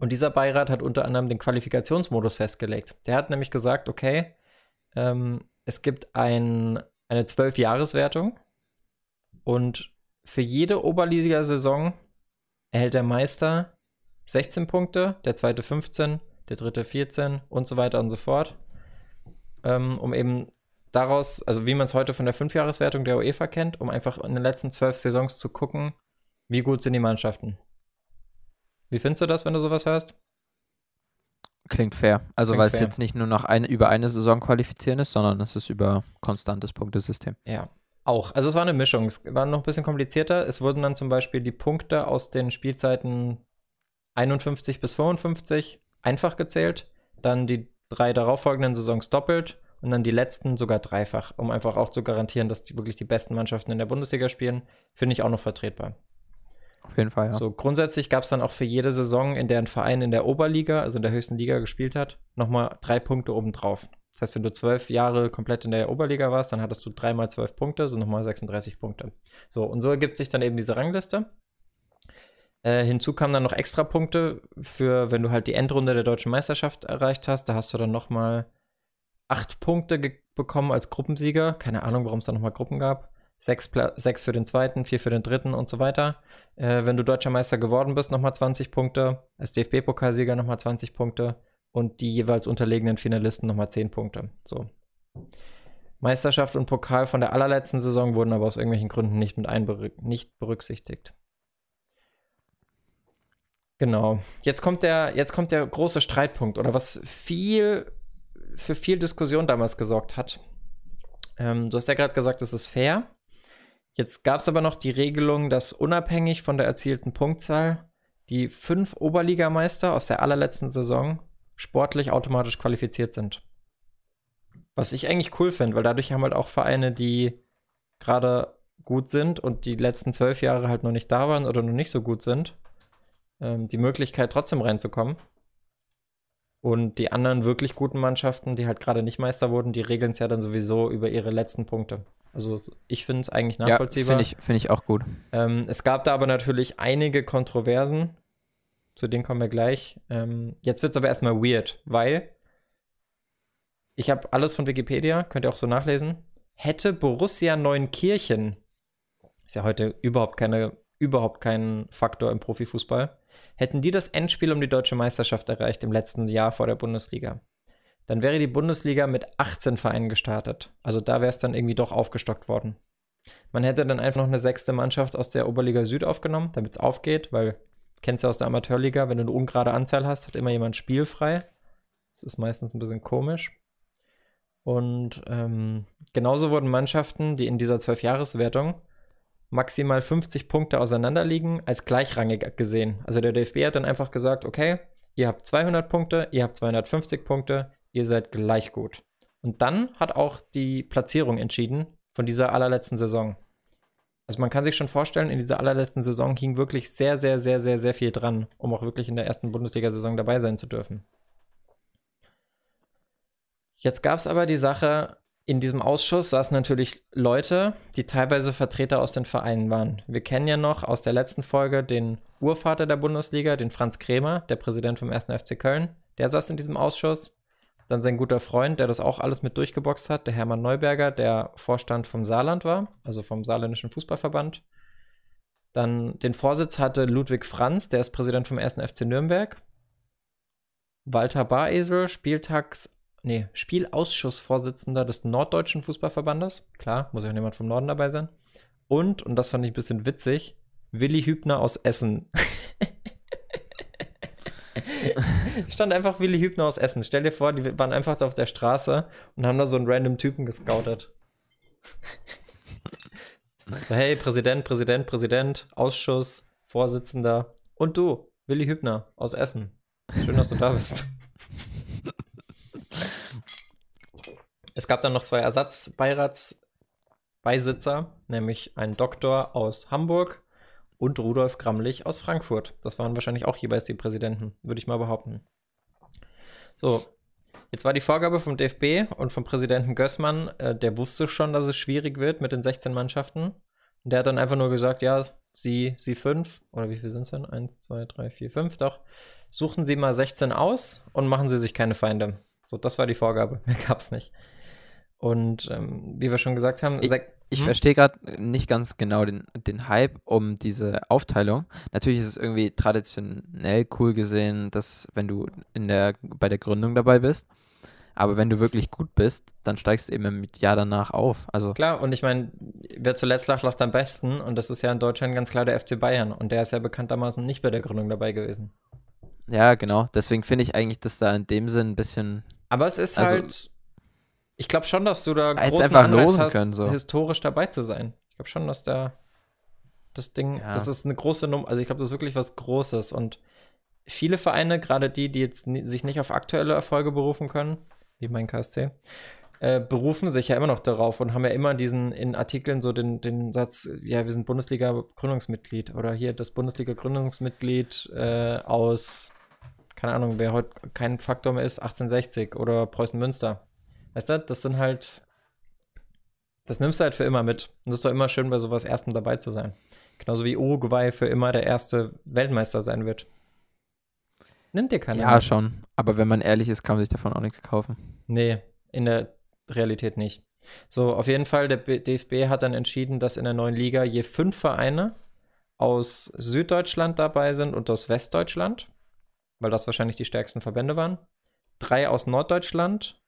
Speaker 1: Und dieser Beirat hat unter anderem den Qualifikationsmodus festgelegt. Der hat nämlich gesagt, okay, ähm, es gibt ein, eine Zwölf-Jahres-Wertung und für jede Oberliga-Saison erhält der Meister 16 Punkte, der zweite 15, der dritte 14 und so weiter und so fort. Ähm, um eben daraus, also wie man es heute von der Fünfjahreswertung der UEFA kennt, um einfach in den letzten zwölf Saisons zu gucken, wie gut sind die Mannschaften. Wie findest du das, wenn du sowas hörst?
Speaker 2: Klingt fair. Also weil es jetzt nicht nur noch eine, über eine Saison qualifizieren ist, sondern es ist über konstantes Punktesystem.
Speaker 1: Ja, auch. Also es war eine Mischung. Es war noch ein bisschen komplizierter. Es wurden dann zum Beispiel die Punkte aus den Spielzeiten 51 bis 55 einfach gezählt, dann die drei darauffolgenden Saisons doppelt und dann die letzten sogar dreifach, um einfach auch zu garantieren, dass die wirklich die besten Mannschaften in der Bundesliga spielen, finde ich auch noch vertretbar.
Speaker 2: Auf jeden Fall, ja.
Speaker 1: So, grundsätzlich gab es dann auch für jede Saison, in der ein Verein in der Oberliga, also in der höchsten Liga gespielt hat, nochmal drei Punkte obendrauf. Das heißt, wenn du zwölf Jahre komplett in der Oberliga warst, dann hattest du dreimal zwölf Punkte, so nochmal 36 Punkte. So, und so ergibt sich dann eben diese Rangliste. Äh, hinzu kamen dann noch extra Punkte für, wenn du halt die Endrunde der deutschen Meisterschaft erreicht hast. Da hast du dann nochmal acht Punkte bekommen als Gruppensieger. Keine Ahnung, warum es da nochmal Gruppen gab. Sechs, sechs, für den zweiten, vier für den dritten und so weiter. Äh, wenn du deutscher Meister geworden bist, nochmal 20 Punkte. Als DFB-Pokalsieger nochmal 20 Punkte. Und die jeweils unterlegenen Finalisten nochmal 10 Punkte. So. Meisterschaft und Pokal von der allerletzten Saison wurden aber aus irgendwelchen Gründen nicht mit nicht berücksichtigt. Genau. Jetzt kommt der, jetzt kommt der große Streitpunkt oder was viel für viel Diskussion damals gesorgt hat. Ähm, du hast ja gerade gesagt, es ist fair. Jetzt gab es aber noch die Regelung, dass unabhängig von der erzielten Punktzahl die fünf Oberligameister aus der allerletzten Saison sportlich automatisch qualifiziert sind. Was ich eigentlich cool finde, weil dadurch haben halt auch Vereine, die gerade gut sind und die letzten zwölf Jahre halt noch nicht da waren oder noch nicht so gut sind, ähm, die Möglichkeit, trotzdem reinzukommen. Und die anderen wirklich guten Mannschaften, die halt gerade nicht Meister wurden, die regeln es ja dann sowieso über ihre letzten Punkte. Also ich finde es eigentlich nachvollziehbar.
Speaker 2: Ja, finde ich, find ich auch gut.
Speaker 1: Ähm, es gab da aber natürlich einige Kontroversen. Zu denen kommen wir gleich. Ähm, jetzt wird es aber erstmal weird, weil ich habe alles von Wikipedia, könnt ihr auch so nachlesen. Hätte Borussia Neunkirchen, ist ja heute überhaupt keine, überhaupt kein Faktor im Profifußball, Hätten die das Endspiel um die deutsche Meisterschaft erreicht im letzten Jahr vor der Bundesliga, dann wäre die Bundesliga mit 18 Vereinen gestartet. Also da wäre es dann irgendwie doch aufgestockt worden. Man hätte dann einfach noch eine sechste Mannschaft aus der Oberliga Süd aufgenommen, damit es aufgeht, weil, kennst du aus der Amateurliga, wenn du eine ungerade Anzahl hast, hat immer jemand spielfrei. Das ist meistens ein bisschen komisch. Und ähm, genauso wurden Mannschaften, die in dieser Zwölfjahreswertung maximal 50 Punkte auseinanderliegen, als gleichrangig gesehen. Also der DFB hat dann einfach gesagt, okay, ihr habt 200 Punkte, ihr habt 250 Punkte, ihr seid gleich gut. Und dann hat auch die Platzierung entschieden von dieser allerletzten Saison. Also man kann sich schon vorstellen, in dieser allerletzten Saison hing wirklich sehr, sehr, sehr, sehr, sehr viel dran, um auch wirklich in der ersten Bundesliga-Saison dabei sein zu dürfen. Jetzt gab es aber die Sache, in diesem Ausschuss saßen natürlich Leute, die teilweise Vertreter aus den Vereinen waren. Wir kennen ja noch aus der letzten Folge den Urvater der Bundesliga, den Franz Krämer, der Präsident vom 1. FC Köln. Der saß in diesem Ausschuss. Dann sein guter Freund, der das auch alles mit durchgeboxt hat, der Hermann Neuberger, der Vorstand vom Saarland war, also vom Saarländischen Fußballverband. Dann den Vorsitz hatte Ludwig Franz, der ist Präsident vom 1. FC Nürnberg. Walter Baresel, Spieltags, nee, Spielausschussvorsitzender des Norddeutschen Fußballverbandes. Klar, muss ja auch jemand vom Norden dabei sein. Und, und das fand ich ein bisschen witzig, Willi Hübner aus Essen. [laughs] stand einfach Willi Hübner aus Essen. Stell dir vor, die waren einfach auf der Straße und haben da so einen random Typen gescoutet. so, hey, Präsident, Präsident, Präsident, Ausschuss, Vorsitzender und du, Willi Hübner aus Essen. Schön, dass du da bist. Es gab dann noch zwei Ersatzbeiratsbeisitzer, nämlich einen Doktor aus Hamburg und Rudolf Gramlich aus Frankfurt. Das waren wahrscheinlich auch jeweils die Präsidenten, würde ich mal behaupten. So, jetzt war die Vorgabe vom DFB und vom Präsidenten Gößmann, äh, der wusste schon, dass es schwierig wird mit den 16 Mannschaften. Und der hat dann einfach nur gesagt, ja, Sie, Sie fünf, oder wie viel sind es denn? Eins, zwei, drei, vier, fünf, doch. Suchen Sie mal 16 aus und machen Sie sich keine Feinde. So, das war die Vorgabe. Mehr gab es nicht. Und ähm, wie wir schon gesagt haben,
Speaker 2: ich, ich hm? verstehe gerade nicht ganz genau den, den Hype um diese Aufteilung. Natürlich ist es irgendwie traditionell cool gesehen, dass wenn du in der, bei der Gründung dabei bist, aber wenn du wirklich gut bist, dann steigst du eben im Jahr danach auf. Also
Speaker 1: klar, und ich meine, wer zuletzt lacht, lacht am besten. Und das ist ja in Deutschland ganz klar der FC Bayern. Und der ist ja bekanntermaßen nicht bei der Gründung dabei gewesen.
Speaker 2: Ja, genau. Deswegen finde ich eigentlich, dass da in dem Sinn ein bisschen.
Speaker 1: Aber es ist also, halt ich glaube schon, dass du da großen einfach Anreiz hast, können, so. historisch dabei zu sein. Ich glaube schon, dass da das Ding, ja. das ist eine große Nummer, also ich glaube, das ist wirklich was Großes und viele Vereine, gerade die, die jetzt sich nicht auf aktuelle Erfolge berufen können, wie mein KSC, äh, berufen sich ja immer noch darauf und haben ja immer diesen in Artikeln so den, den Satz, ja, wir sind Bundesliga-Gründungsmitglied oder hier das Bundesliga-Gründungsmitglied äh, aus, keine Ahnung, wer heute kein Faktor mehr ist, 1860 oder Preußen-Münster. Weißt du, das sind halt. Das nimmst du halt für immer mit. Und es ist doch immer schön, bei sowas Erstem dabei zu sein. Genauso wie Uruguay für immer der erste Weltmeister sein wird. Nimmt dir keiner.
Speaker 2: Ja, mehr. schon. Aber wenn man ehrlich ist, kann man sich davon auch nichts kaufen.
Speaker 1: Nee, in der Realität nicht. So, auf jeden Fall, der DFB hat dann entschieden, dass in der neuen Liga je fünf Vereine aus Süddeutschland dabei sind und aus Westdeutschland, weil das wahrscheinlich die stärksten Verbände waren. Drei aus Norddeutschland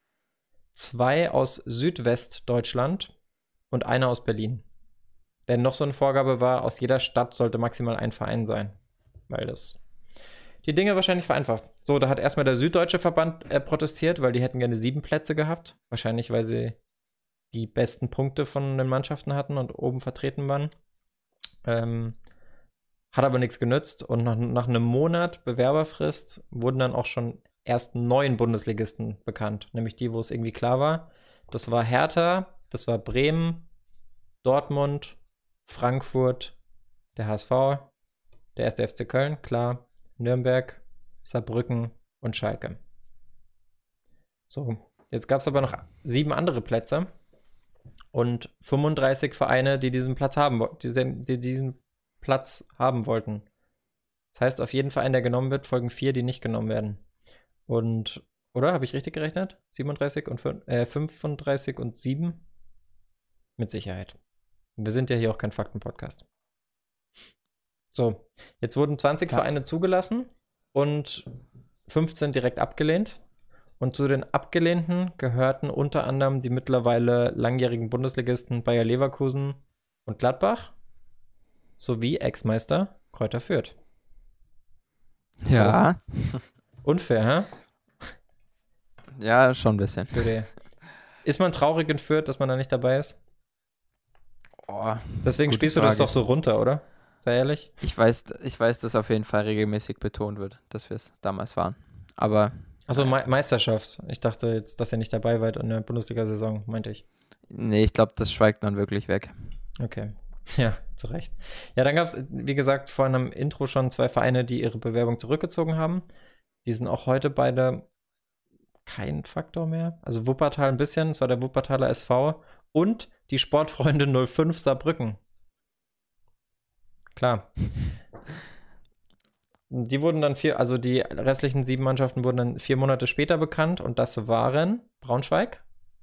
Speaker 1: zwei aus Südwestdeutschland und einer aus Berlin. Denn noch so eine Vorgabe war, aus jeder Stadt sollte maximal ein Verein sein. Weil das die Dinge wahrscheinlich vereinfacht. So, da hat erstmal der Süddeutsche Verband äh, protestiert, weil die hätten gerne sieben Plätze gehabt. Wahrscheinlich, weil sie die besten Punkte von den Mannschaften hatten und oben vertreten waren. Ähm, hat aber nichts genützt und nach, nach einem Monat Bewerberfrist wurden dann auch schon ersten neuen Bundesligisten bekannt, nämlich die, wo es irgendwie klar war. Das war Hertha, das war Bremen, Dortmund, Frankfurt, der HSV, der erste FC Köln, klar, Nürnberg, Saarbrücken und Schalke. So, jetzt gab es aber noch sieben andere Plätze und 35 Vereine, die diesen Platz haben, die, die diesen Platz haben wollten. Das heißt, auf jeden Verein, der genommen wird, folgen vier, die nicht genommen werden. Und, oder? Habe ich richtig gerechnet? 37 und äh, 35 und 7? Mit Sicherheit. Wir sind ja hier auch kein Fakten-Podcast. So, jetzt wurden 20 ja. Vereine zugelassen und 15 direkt abgelehnt. Und zu den Abgelehnten gehörten unter anderem die mittlerweile langjährigen Bundesligisten Bayer Leverkusen und Gladbach sowie Ex-Meister Kräuter Fürth.
Speaker 2: Ja. [laughs]
Speaker 1: Unfair, hä?
Speaker 2: Ja, schon ein bisschen.
Speaker 1: Ist man traurig in Fürth, dass man da nicht dabei ist?
Speaker 2: Oh,
Speaker 1: Deswegen spielst du das
Speaker 2: Frage.
Speaker 1: doch so runter, oder? Sei ehrlich.
Speaker 2: ich weiß, ich weiß, dass auf jeden Fall regelmäßig betont wird, dass wir es damals waren. Aber
Speaker 1: Also Me Meisterschaft. Ich dachte jetzt, dass ihr nicht dabei wart in der Bundesliga-Saison, meinte ich.
Speaker 2: nee, ich glaube, das schweigt man wirklich weg.
Speaker 1: Okay. [laughs] Ja, zu Recht. Ja, dann gab es, wie gesagt, vor einem Intro schon zwei Vereine, die ihre Bewerbung zurückgezogen haben. Die sind auch heute beide kein Faktor mehr. Also Wuppertal ein bisschen, es war der Wuppertaler SV und die Sportfreunde 05 Saarbrücken. Klar. [laughs] Die wurden dann vier, also die restlichen sieben Mannschaften wurden dann vier Monate später bekannt und das waren Braunschweig,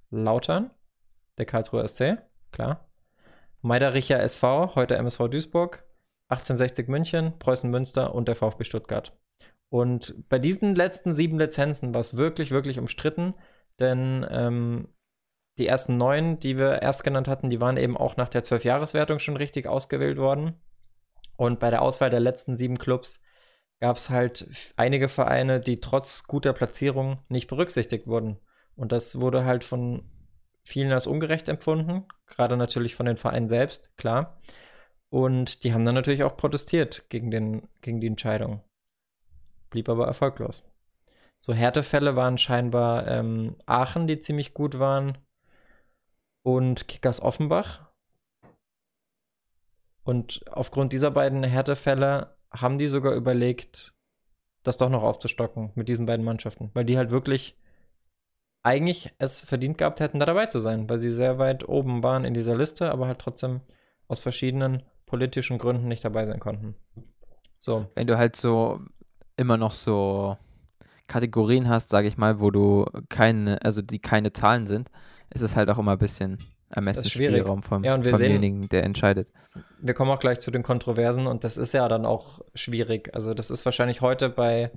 Speaker 1: Lautern, der Karlsruher SC, klar, Meidericher SV, heute MSV Duisburg, 1860 München, Preußen Münster und der VfB Stuttgart. Und bei diesen letzten sieben Lizenzen war es wirklich, wirklich umstritten, denn ähm, die ersten neun, die wir erst genannt hatten, die waren eben auch nach der Zwölfjahreswertung schon richtig ausgewählt worden. Und bei der Auswahl der letzten sieben Clubs gab es halt einige Vereine, die trotz guter Platzierung nicht berücksichtigt wurden. Und das wurde halt von vielen als ungerecht empfunden, gerade natürlich von den Vereinen selbst, klar. Und die haben dann natürlich auch protestiert gegen, den, gegen die Entscheidung. Blieb aber erfolglos. So Härtefälle waren scheinbar ähm, Aachen, die ziemlich gut waren, und Kickers Offenbach. Und aufgrund dieser beiden Härtefälle haben die sogar überlegt, das doch noch aufzustocken mit diesen beiden Mannschaften, weil die halt wirklich eigentlich es verdient gehabt hätten, da dabei zu sein, weil sie sehr weit oben waren in dieser Liste, aber halt trotzdem aus verschiedenen politischen Gründen nicht dabei sein konnten. So,
Speaker 2: Wenn du halt so immer noch so Kategorien hast, sage ich mal, wo du keine, also die keine Zahlen sind, ist es halt auch immer ein bisschen. Ermessensspielraum vom,
Speaker 1: Ja, und wir
Speaker 2: vom
Speaker 1: sehen-
Speaker 2: demjenigen, der entscheidet.
Speaker 1: wir kommen auch gleich zu den Kontroversen und das ist ja dann auch schwierig. Also das ist wahrscheinlich heute bei,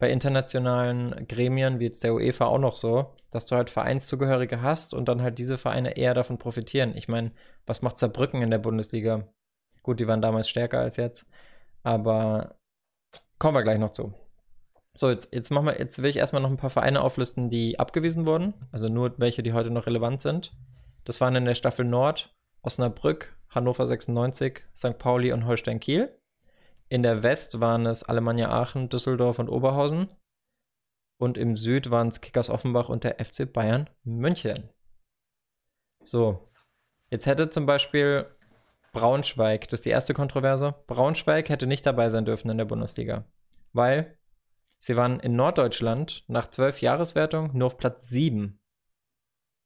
Speaker 1: bei internationalen Gremien wie jetzt der UEFA auch noch so, dass du halt Vereinszugehörige hast und dann halt diese Vereine eher davon profitieren. Ich meine, was macht Saarbrücken in der Bundesliga? Gut, die waren damals stärker als jetzt, aber kommen wir gleich noch zu. So, jetzt, jetzt, machen wir, jetzt will ich erstmal noch ein paar Vereine auflisten, die abgewiesen wurden. Also nur welche, die heute noch relevant sind. Das waren in der Staffel Nord Osnabrück, Hannover 96, St. Pauli und Holstein Kiel. In der West waren es Alemannia Aachen, Düsseldorf und Oberhausen. Und im Süd waren es Kickers Offenbach und der FC Bayern München. So, jetzt hätte zum Beispiel Braunschweig, das ist die erste Kontroverse, Braunschweig hätte nicht dabei sein dürfen in der Bundesliga, weil sie waren in Norddeutschland nach zwölf Jahreswertung nur auf Platz 7.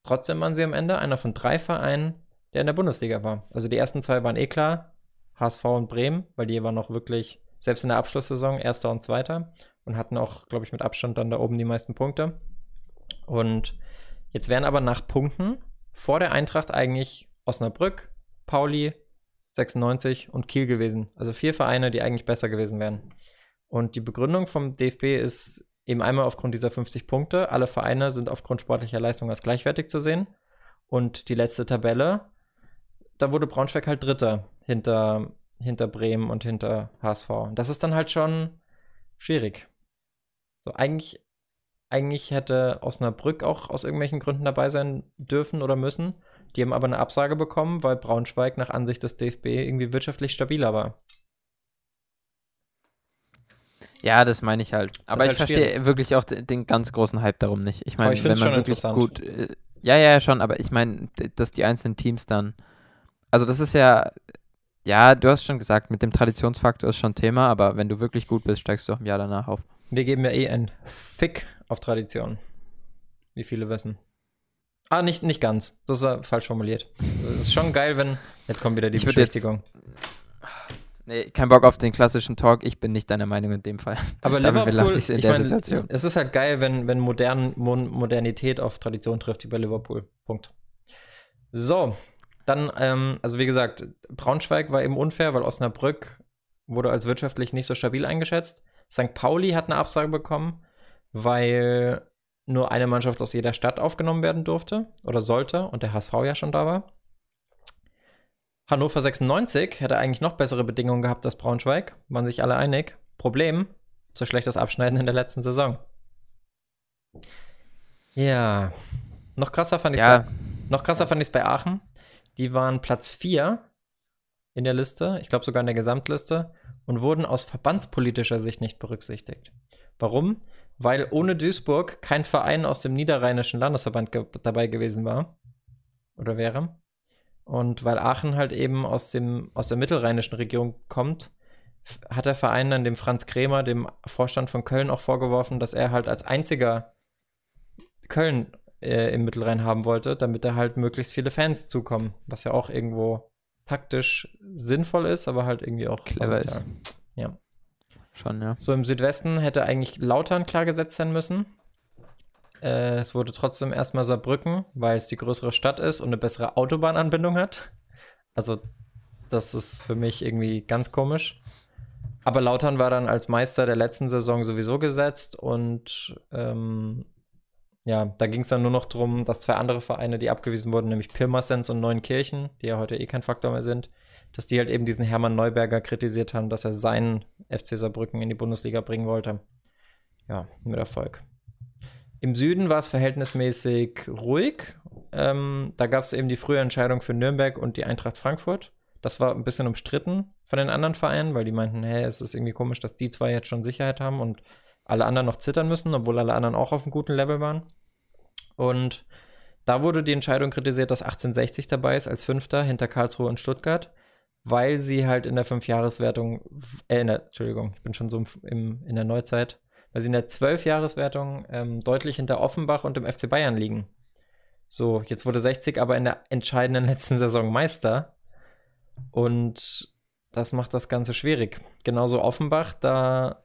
Speaker 1: Trotzdem waren sie am Ende einer von drei Vereinen, der in der Bundesliga war. Also die ersten zwei waren eh klar, HSV und Bremen, weil die waren noch wirklich, selbst in der Abschlusssaison, erster und zweiter und hatten auch, glaube ich, mit Abstand dann da oben die meisten Punkte. Und jetzt wären aber nach Punkten vor der Eintracht eigentlich Osnabrück, Pauli, 96 und Kiel gewesen. Also vier Vereine, die eigentlich besser gewesen wären. Und die Begründung vom DFB ist eben einmal aufgrund dieser 50 Punkte. Alle Vereine sind aufgrund sportlicher Leistung als gleichwertig zu sehen. Und die letzte Tabelle, da wurde Braunschweig halt Dritter hinter, hinter Bremen und hinter HSV. Und das ist dann halt schon schwierig. So, eigentlich, eigentlich hätte Osnabrück auch aus irgendwelchen Gründen dabei sein dürfen oder müssen. Die haben aber eine Absage bekommen, weil Braunschweig nach Ansicht des DFB irgendwie wirtschaftlich stabiler war.
Speaker 2: Ja, das meine ich halt. Aber
Speaker 1: ist
Speaker 2: ich
Speaker 1: halt
Speaker 2: verstehe wirklich auch den, den ganz großen Hype darum nicht. Ich meine, wenn man wirklich gut. Äh, ja, ja, ja, schon, aber ich meine, dass die einzelnen Teams dann. Also, das ist ja. Ja, du hast schon gesagt, mit dem Traditionsfaktor ist schon Thema, aber wenn du wirklich gut bist, steigst du auch im Jahr danach auf.
Speaker 1: Wir geben ja eh ein Fick auf Tradition. Wie viele wissen. Ah, nicht, nicht ganz. Das ist ja falsch formuliert. Es ist schon geil, wenn. Jetzt kommt wieder die
Speaker 2: Ich
Speaker 1: Beschwichtigung.
Speaker 2: Nee, kein Bock auf den klassischen Talk. Ich bin nicht deiner Meinung in dem Fall.
Speaker 1: Aber [laughs]
Speaker 2: Damit
Speaker 1: Liverpool,
Speaker 2: belasse ich's in
Speaker 1: ich
Speaker 2: der
Speaker 1: meine,
Speaker 2: Situation.
Speaker 1: es ist halt geil, wenn, wenn modern, Modernität auf Tradition trifft, wie bei Liverpool. Punkt. So, dann, ähm, also wie gesagt, Braunschweig war eben unfair, weil Osnabrück wurde als wirtschaftlich nicht so stabil eingeschätzt. St. Pauli hat eine Absage bekommen, weil nur eine Mannschaft aus jeder Stadt aufgenommen werden durfte oder sollte und der HSV ja schon da war. Hannover 96 hätte eigentlich noch bessere Bedingungen gehabt als Braunschweig, waren sich alle einig. Problem, zu schlechtes Abschneiden in der letzten Saison. Ja, Noch krasser fand ich
Speaker 2: Ja,
Speaker 1: Noch krasser fand ich es bei Aachen. Die waren Platz 4 in der Liste, ich glaube sogar in der Gesamtliste, und wurden aus verbandspolitischer Sicht nicht berücksichtigt. Warum? Weil ohne Duisburg kein Verein aus dem niederrheinischen Landesverband ge dabei gewesen war oder wäre. Und weil Aachen halt eben aus, dem, aus der mittelrheinischen Region kommt, hat der Verein dann dem Franz Krämer, dem Vorstand von Köln, auch vorgeworfen, dass er halt als einziger Köln äh, im Mittelrhein haben wollte, damit da halt möglichst viele Fans zukommen, was ja auch irgendwo taktisch sinnvoll ist, aber halt irgendwie auch
Speaker 2: Clever
Speaker 1: asozial. Ja.
Speaker 2: Schon, ja.
Speaker 1: So im Südwesten hätte eigentlich Lautern klar gesetzt sein müssen. Äh, es wurde trotzdem erstmal Saarbrücken, weil es die größere Stadt ist und eine bessere Autobahnanbindung hat. Also, das ist für mich irgendwie ganz komisch. Aber Lautern war dann als Meister der letzten Saison sowieso gesetzt und ähm, ja, da ging es dann nur noch darum, dass zwei andere Vereine, die abgewiesen wurden, nämlich Pirmasens und Neunkirchen, die ja heute eh kein Faktor mehr sind, dass die halt eben diesen Hermann Neuberger kritisiert haben, dass er seinen FC Saarbrücken in die Bundesliga bringen wollte. Ja, mit Erfolg. Im Süden war es verhältnismäßig ruhig. Ähm, da gab es eben die frühe Entscheidung für Nürnberg und die Eintracht Frankfurt. Das war ein bisschen umstritten von den anderen Vereinen, weil die meinten, hey, es ist irgendwie komisch, dass die zwei jetzt schon Sicherheit haben und alle anderen noch zittern müssen, obwohl alle anderen auch auf einem guten Level waren. Und da wurde die Entscheidung kritisiert, dass 1860 dabei ist als Fünfter hinter Karlsruhe und Stuttgart, weil sie halt in der Fünfjahreswertung, äh, in der, Entschuldigung, ich bin schon so im, im, in der Neuzeit, weil sie in der Zwölfjahreswertung ähm, deutlich hinter Offenbach und dem FC Bayern liegen. So, jetzt wurde 60 aber in der entscheidenden [laughs] letzten Saison Meister. Und das macht das Ganze schwierig. Genauso Offenbach, da,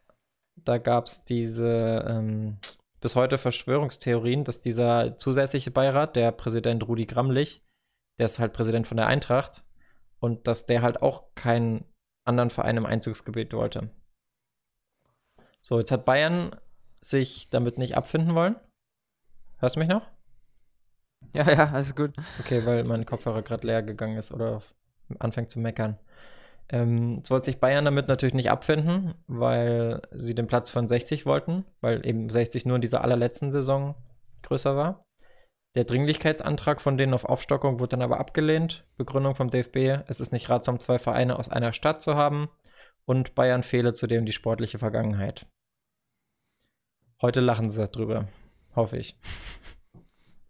Speaker 1: da gab es diese ähm, bis heute Verschwörungstheorien, dass dieser zusätzliche Beirat, der Präsident Rudi Gramlich, der ist halt Präsident von der Eintracht, und dass der halt auch keinen anderen Verein im Einzugsgebiet wollte. So, jetzt hat Bayern sich damit nicht abfinden wollen. Hörst du mich noch?
Speaker 2: Ja, ja, alles gut.
Speaker 1: Okay, weil mein Kopfhörer gerade leer gegangen ist oder anfängt zu meckern. Ähm, jetzt wollte sich Bayern damit natürlich nicht abfinden, weil sie den Platz von 60 wollten, weil eben 60 nur in dieser allerletzten Saison größer war. Der Dringlichkeitsantrag von denen auf Aufstockung wurde dann aber abgelehnt. Begründung vom DFB, es ist nicht ratsam, zwei Vereine aus einer Stadt zu haben und Bayern fehle zudem die sportliche Vergangenheit. Heute lachen sie drüber, hoffe ich. [laughs]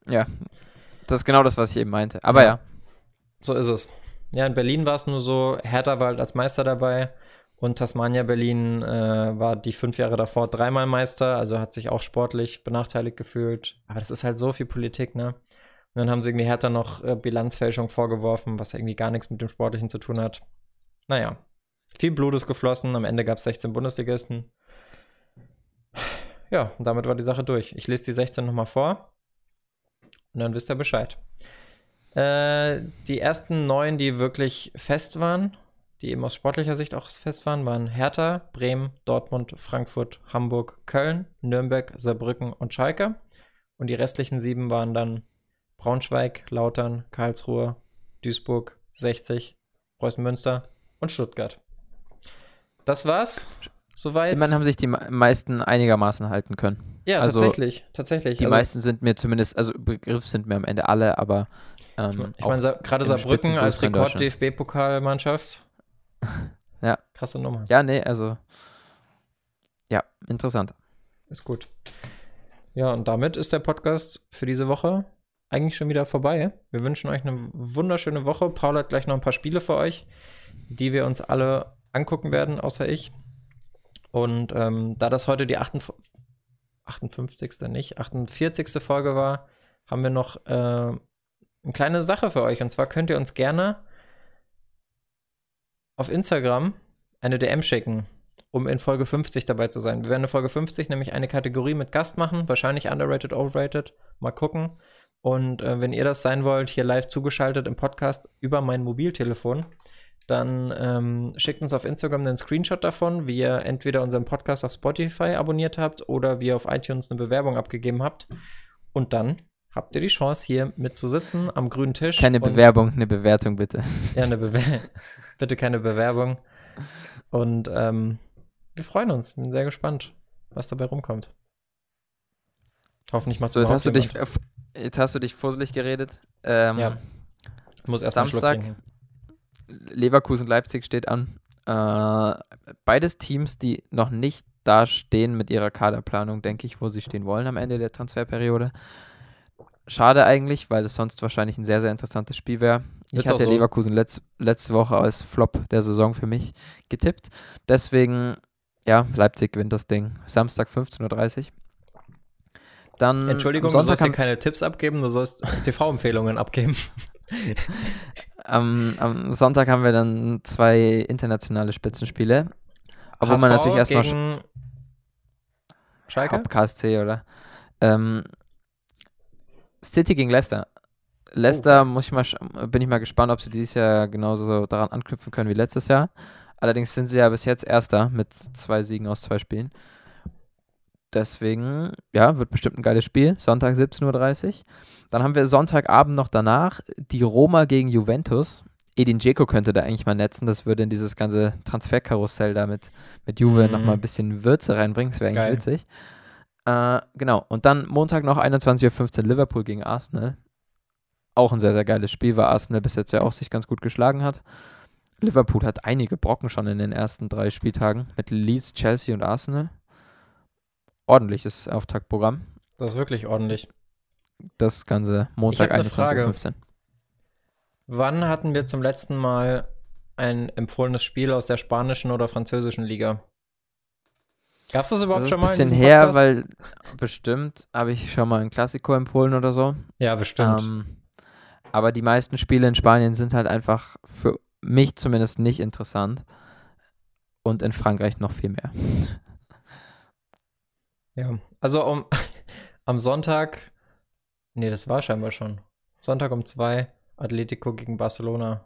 Speaker 2: Ja, das ist genau das, was ich eben meinte. Aber
Speaker 1: Ja.
Speaker 2: ja,
Speaker 1: So ist es. Ja, in Berlin war es nur so, Hertha war halt als Meister dabei und Tasmania Berlin äh, war die fünf Jahre davor dreimal Meister, also hat sich auch sportlich benachteiligt gefühlt. Aber das ist halt so viel Politik, ne? Und dann haben sie irgendwie Hertha noch äh, Bilanzfälschung vorgeworfen, was irgendwie gar nichts mit dem Sportlichen zu tun hat. Naja, viel Blut ist geflossen, am Ende gab es 16 Bundesligisten. Ja, und damit war die Sache durch. Ich lese die 16 nochmal vor und dann wisst ihr Bescheid. Äh, die ersten neun, die wirklich fest waren, die eben aus sportlicher Sicht auch fest waren, waren Hertha, Bremen, Dortmund, Frankfurt, Hamburg, Köln, Nürnberg, Saarbrücken und Schalke. Und die restlichen sieben waren dann Braunschweig, Lautern, Karlsruhe, Duisburg, 60, Preußen Münster und Stuttgart. Das war's. Soweit.
Speaker 2: immerhin haben sich die me- meisten einigermaßen halten können.
Speaker 1: ja,
Speaker 2: also
Speaker 1: tatsächlich. Tatsächlich.
Speaker 2: Die
Speaker 1: Also-
Speaker 2: meisten sind mir zumindest, also Begriff sind mir am Ende alle, aber ähm,
Speaker 1: Ich meine, gerade Saarbrücken als. Rekord-DFB-Pokalmannschaft.
Speaker 2: Ja.
Speaker 1: Krasse Nummer.
Speaker 2: ja, nee, also ja, interessant.
Speaker 1: Ist gut. Ja, und damit ist der Podcast für diese Woche eigentlich schon wieder vorbei. Wir wünschen euch eine wunderschöne Woche. Paul hat gleich noch ein paar Spiele für euch, die wir uns alle angucken werden, außer ich. Und ähm, da das heute die 58, 58. nicht, 48. Folge war, haben wir noch äh, eine kleine Sache für euch. Und zwar könnt ihr uns gerne auf Instagram eine DM schicken, um in Folge 50 dabei zu sein. Wir werden in Folge 50 nämlich eine Kategorie mit Gast machen, wahrscheinlich underrated, overrated. Mal gucken. Und äh, wenn ihr das sein wollt, hier live zugeschaltet im Podcast über mein Mobiltelefon, dann ähm, schickt uns auf Instagram einen Screenshot davon, wie ihr entweder unseren Podcast auf Spotify abonniert habt oder wie ihr auf iTunes eine Bewerbung abgegeben habt. Und dann habt ihr die Chance, hier mitzusitzen am grünen Tisch.
Speaker 2: Keine Bewerbung, eine Bewertung bitte.
Speaker 1: ja, eine Bewer [laughs] bitte keine Bewerbung. Und ähm, wir freuen uns. Bin sehr gespannt, was dabei rumkommt. Hoffentlich macht
Speaker 2: So, jetzt hast du dich, Jetzt hast du dich fusselig geredet. Ähm,
Speaker 1: Ja. Ich muss erst
Speaker 2: Samstag. Leverkusen-Leipzig steht an. Äh, beides Teams, die noch nicht da stehen mit ihrer Kaderplanung, denke ich, wo sie stehen wollen am Ende der Transferperiode. Schade eigentlich, weil es sonst wahrscheinlich ein sehr, sehr interessantes Spiel wäre. Ich hatte
Speaker 1: so.
Speaker 2: Leverkusen letz, letzte Woche als Flop der Saison für mich getippt. Deswegen, ja, Leipzig gewinnt das Ding. Samstag 15.30 Uhr. Dann
Speaker 1: Entschuldigung, du sollst
Speaker 2: haben,
Speaker 1: keine Tipps abgeben, du sollst TV-Empfehlungen abgeben. [laughs]
Speaker 2: am, am Sonntag haben wir dann zwei internationale Spitzenspiele. Obwohl man
Speaker 1: HSV
Speaker 2: natürlich erstmal
Speaker 1: gegen Schalke?
Speaker 2: Ab KSC, oder? Ähm, City gegen Leicester. Leicester
Speaker 1: Oh.
Speaker 2: muss ich mal, bin ich mal gespannt, ob sie dieses Jahr genauso daran anknüpfen können wie letztes Jahr. Allerdings sind sie ja bis jetzt Erster mit zwei Siegen aus zwei Spielen. Deswegen, ja, wird bestimmt ein geiles Spiel. Sonntag 17.30 Uhr. Dann haben wir Sonntagabend noch danach die Roma gegen Juventus. Edin Dzeko könnte da eigentlich mal netzen. Das würde in dieses ganze Transferkarussell da mit, mit Juve
Speaker 1: Mhm.
Speaker 2: nochmal ein bisschen Würze reinbringen. Das wäre eigentlich
Speaker 1: Geil.
Speaker 2: witzig. Äh, genau. Und dann Montag noch 21.15 Uhr Liverpool gegen Arsenal. Auch ein sehr, sehr geiles Spiel, weil Arsenal bis jetzt ja auch sich ganz gut geschlagen hat. Liverpool hat einige Brocken schon in den ersten drei Spieltagen mit Leeds, Chelsea und Arsenal. Ordentliches Auftaktprogramm.
Speaker 1: Das ist wirklich ordentlich.
Speaker 2: Das ganze Montag
Speaker 1: hab ne Frage.
Speaker 2: 21.15 Uhr.
Speaker 1: Wann hatten wir zum letzten Mal ein empfohlenes Spiel aus der spanischen oder französischen Liga? Gab es das überhaupt
Speaker 2: Das
Speaker 1: schon
Speaker 2: ein
Speaker 1: mal? in
Speaker 2: bisschen her, weil bestimmt habe ich schon mal ein Klassiko empfohlen oder so.
Speaker 1: Ja, bestimmt.
Speaker 2: Ähm, aber die meisten Spiele in Spanien sind halt einfach für mich zumindest nicht interessant. Und in Frankreich noch viel mehr. [laughs]
Speaker 1: Ja, also um, [laughs] am Sonntag, nee, das war scheinbar schon. Sonntag um zwei, Atletico gegen Barcelona.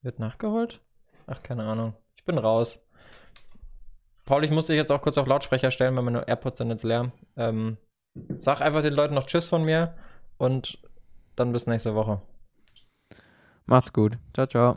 Speaker 1: Wird nachgeholt? Ach, keine Ahnung. Ich bin raus. Paul, ich muss dich jetzt auch kurz auf Lautsprecher stellen, weil meine AirPods sind jetzt leer. Ähm, sag einfach den Leuten noch Tschüss von mir und dann bis nächste Woche.
Speaker 2: Macht's gut. Ciao, ciao.